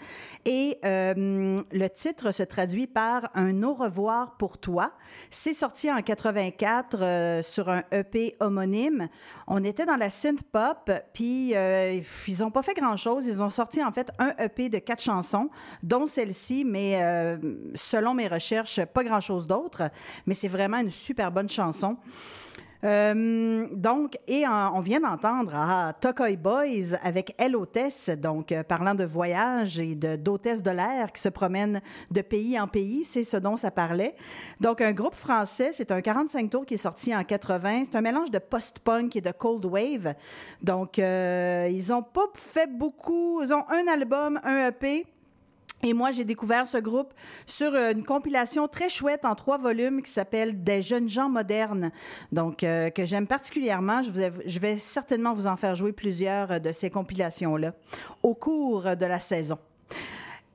et euh, le titre se traduit par Un au revoir pour toi. C'est sorti en 84 euh, sur un EP homonyme. On était dans la synth pop, puis ils ont pas fait grand chose. Ils ont sorti en fait un EP de quatre chansons, dont celle-ci, mais selon mes recherches, pas grand-chose d'autre. Mais c'est vraiment une super bonne chanson. Euh, donc, et on vient d'entendre ah, Tokoy Boys avec Elle Hôtesse, donc euh, parlant de voyage et d'hôtesse de, l'air qui se promènent de pays en pays, c'est ce dont ça parlait. Donc, un groupe français, c'est un 45 tours qui est sorti en 80. C'est un mélange de post-punk et de cold wave. Donc, euh, ils ont pas fait beaucoup. Ils ont un album, un EP. Et moi, j'ai découvert ce groupe sur euh, une compilation très chouette en trois volumes qui s'appelle Des jeunes gens modernes. Donc, euh, que j'aime particulièrement. Je, vais certainement vous en faire jouer plusieurs euh, de ces compilations-là au cours de la saison.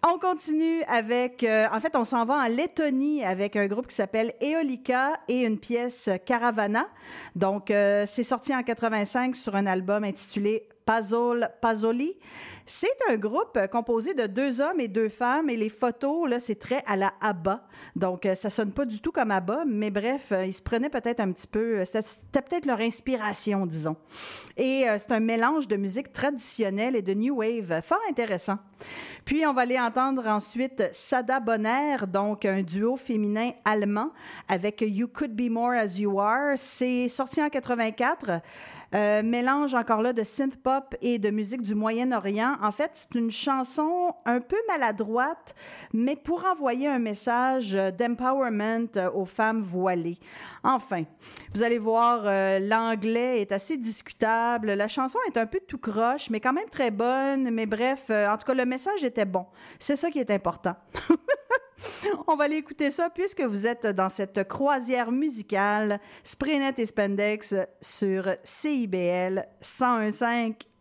On continue avec, en fait, on s'en va en Lettonie avec un groupe qui s'appelle Eolika et une pièce Caravana. Donc, c'est sorti en 85 sur un album intitulé Puzzle Puzzoli. C'est un groupe euh, composé de deux hommes et deux femmes et les photos, là, c'est très à la ABBA. Donc, euh, ça sonne pas du tout comme ABBA, mais bref, euh, ils se prenaient peut-être un petit peu, c'était peut-être leur inspiration, disons. Et c'est un mélange de musique traditionnelle et de new wave, fort intéressant. Puis, on va aller entendre ensuite Sada Bonner, donc un duo féminin allemand avec You Could Be More As You Are. C'est sorti en 84. Euh, mélange encore là de synth pop et de musique du Moyen-Orient. En fait, c'est une chanson un peu maladroite, mais pour envoyer un message d'empowerment aux femmes voilées. Enfin, vous allez voir, euh, l'anglais est assez discutable. La chanson est un peu tout croche, mais quand même très bonne. Mais bref, euh, en tout cas, le message était bon. C'est ça qui est important. <laughs> <laughs> On va aller écouter ça puisque vous êtes dans cette croisière musicale Sprenet et Spendex sur CIBL 1015.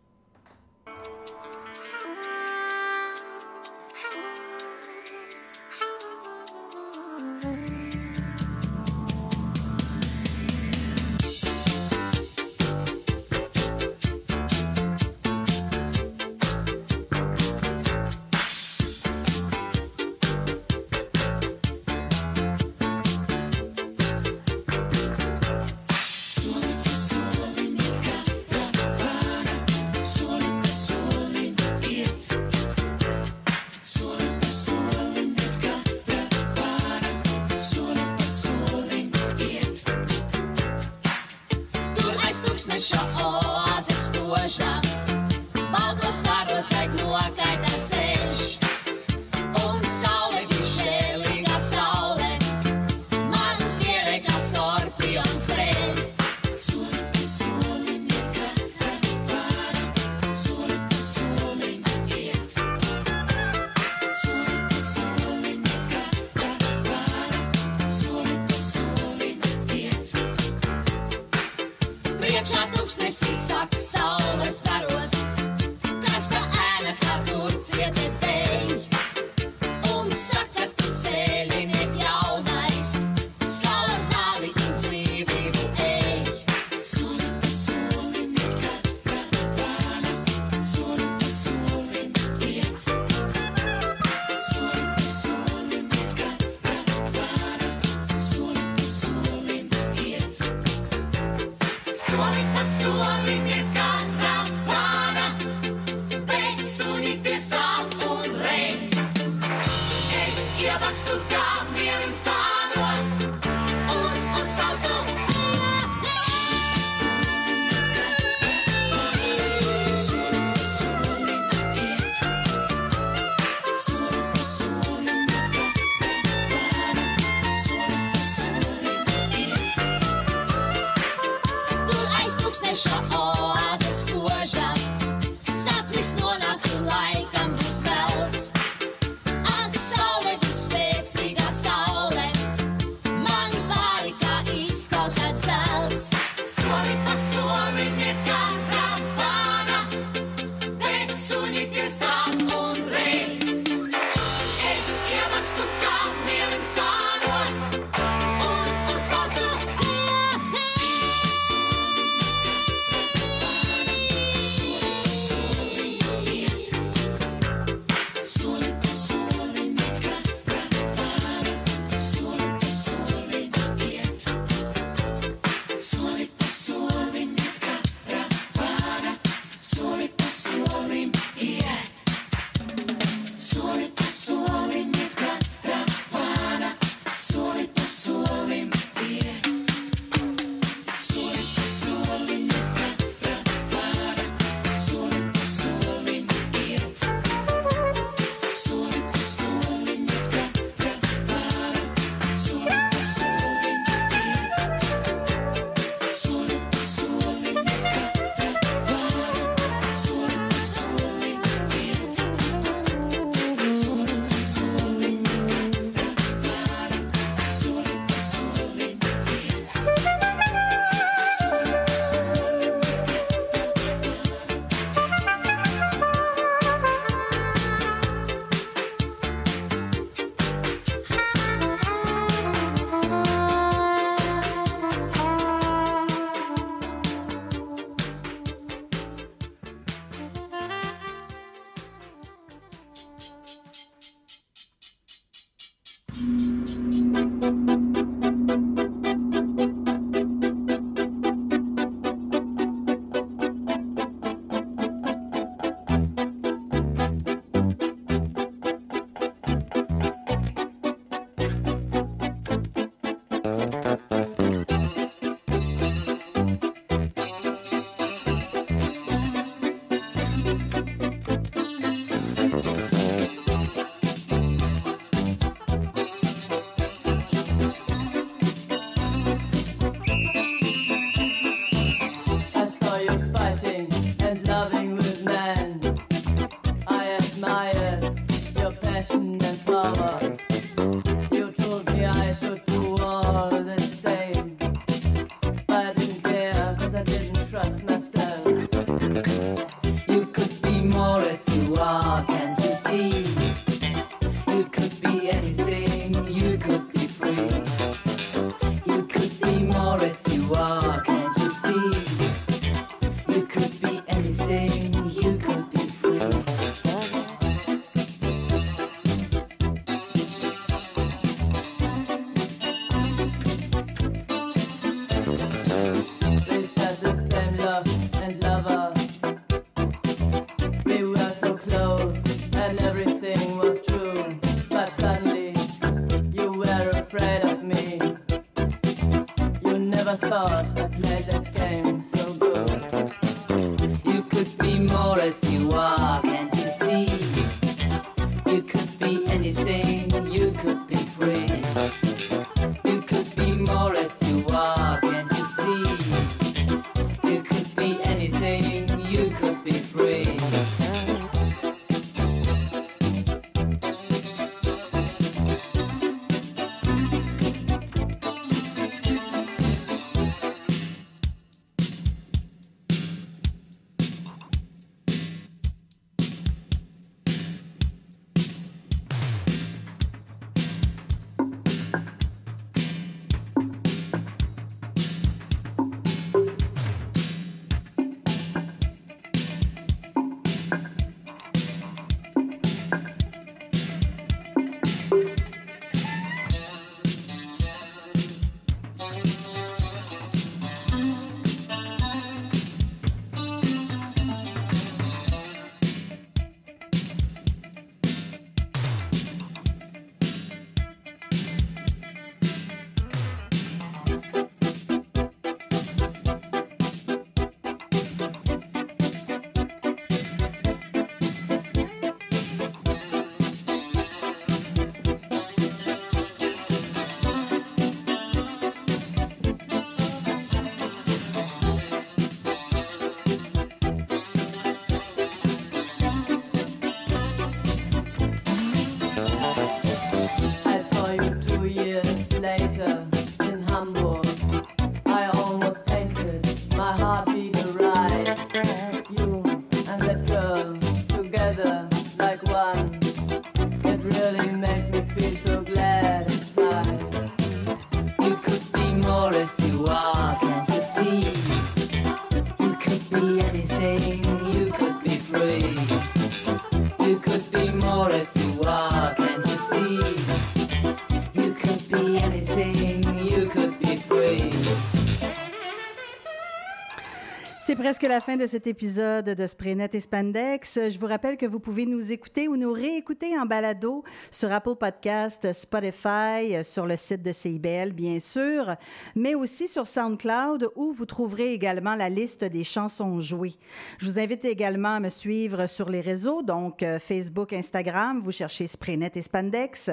Presque la fin de cet épisode de Spraynet et Spandex. Je vous rappelle que vous pouvez nous écouter ou nous réécouter en balado sur Apple Podcast, Spotify, sur le site de CIBL, bien sûr, mais aussi sur SoundCloud où vous trouverez également la liste des chansons jouées. Je vous invite également à me suivre sur les réseaux, donc euh, Facebook, Instagram. Vous cherchez Spraynet et Spandex.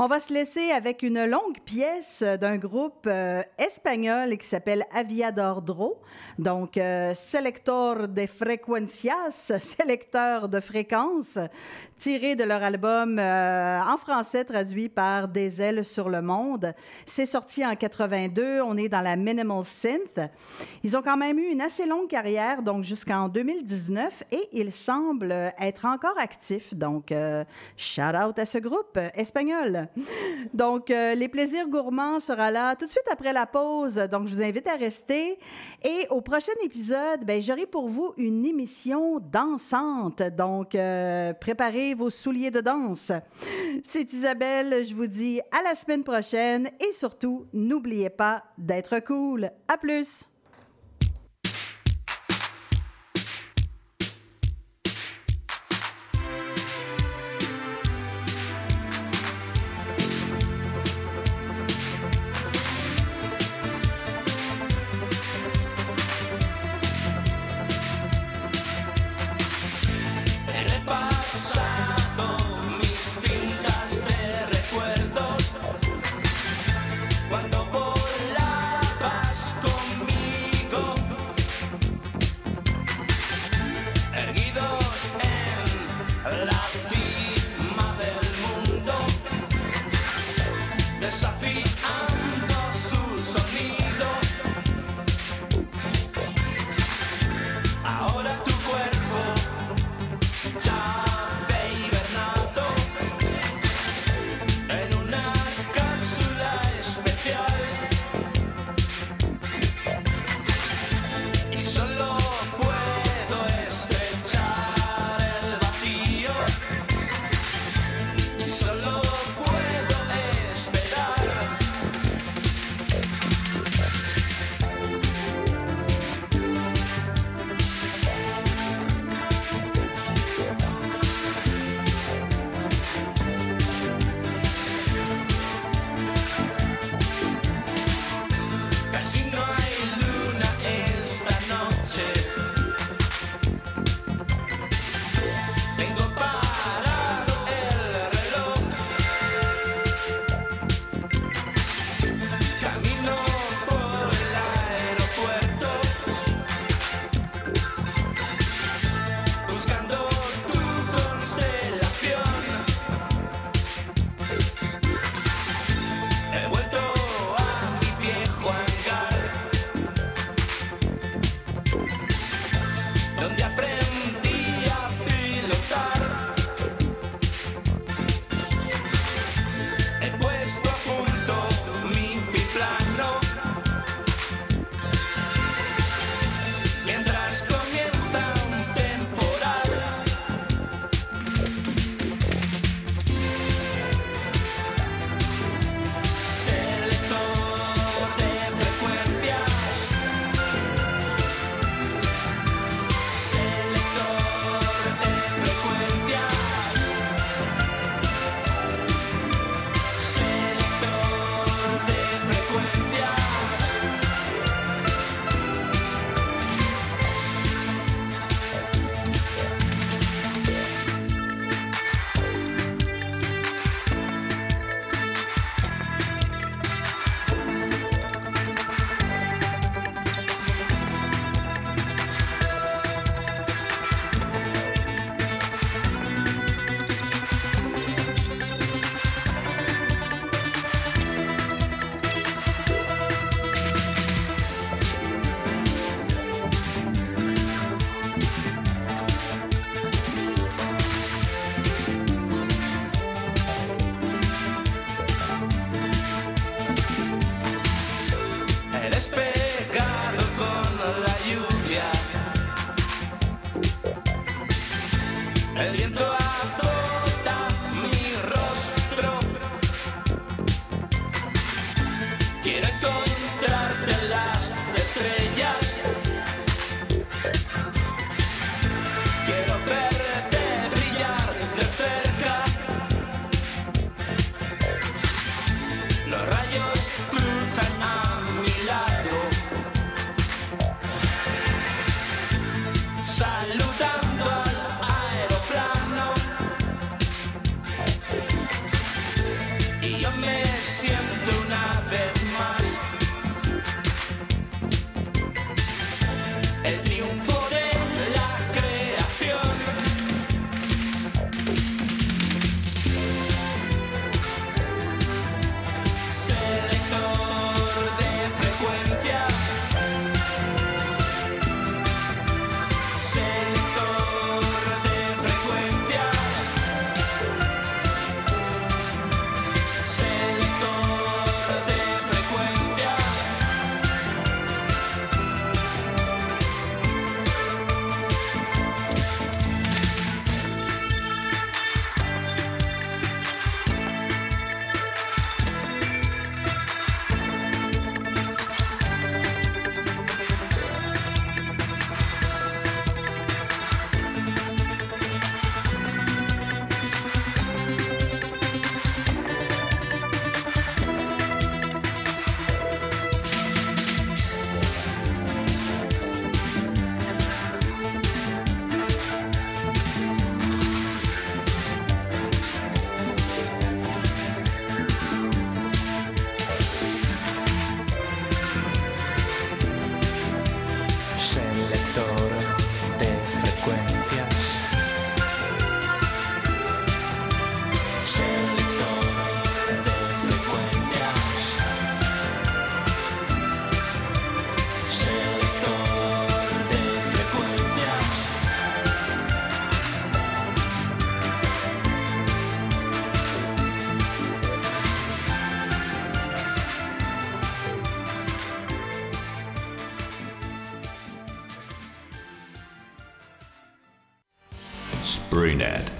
On va se laisser avec une longue pièce d'un groupe euh, espagnol qui s'appelle Aviador Dro, donc euh, Selector de Frecuencias, <laughs> sélecteur de fréquences, tiré de leur album euh, en français traduit par Des ailes sur le monde. C'est sorti en 82, on est dans la minimal synth. Ils ont quand même eu une assez longue carrière, donc jusqu'en 2019, et ils semblent être encore actifs. Donc, euh, shout out à ce groupe espagnol. <laughs> Donc, euh, les plaisirs gourmands sera là tout de suite après la pause. Donc, je vous invite à rester. Et au prochain épisode, ben, j'aurai pour vous une émission dansante. Donc, euh, préparez vos souliers de danse. C'est Isabelle. Je vous dis à la semaine prochaine. Et surtout, n'oubliez pas d'être cool. À plus!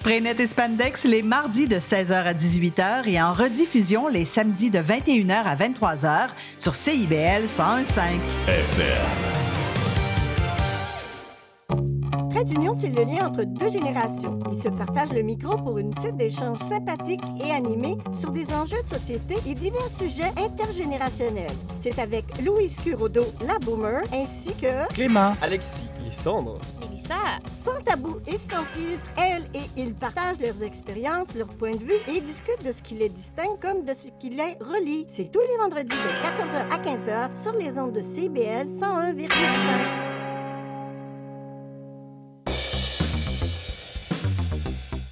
Spraynet et Spandex les mardis de 16h à 18h et en rediffusion les samedis de 21h à 23h sur CIBL 1015. FM. Trait d'union, c'est le lien entre deux générations. Ils se partagent le micro pour une suite d'échanges sympathiques et animés sur des enjeux de société et divers sujets intergénérationnels. C'est avec Louise Curodo, la boomer, ainsi que Clément. Alexis. Lissandre. Sans tabou et sans filtre, elles et ils partagent leurs expériences, leurs points de vue et discutent de ce qui les distingue comme de ce qui les relie. C'est tous les vendredis de 14h à 15h sur les ondes de CBL 101,5.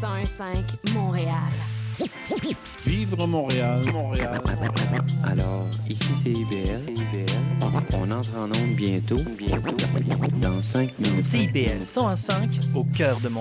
101.5 Montréal. Vivre Montréal, Montréal. Alors, ici c'est IBL. IBL. On entre en onde bientôt. Dans 5 minutes. CIBL 105 au cœur de Montréal.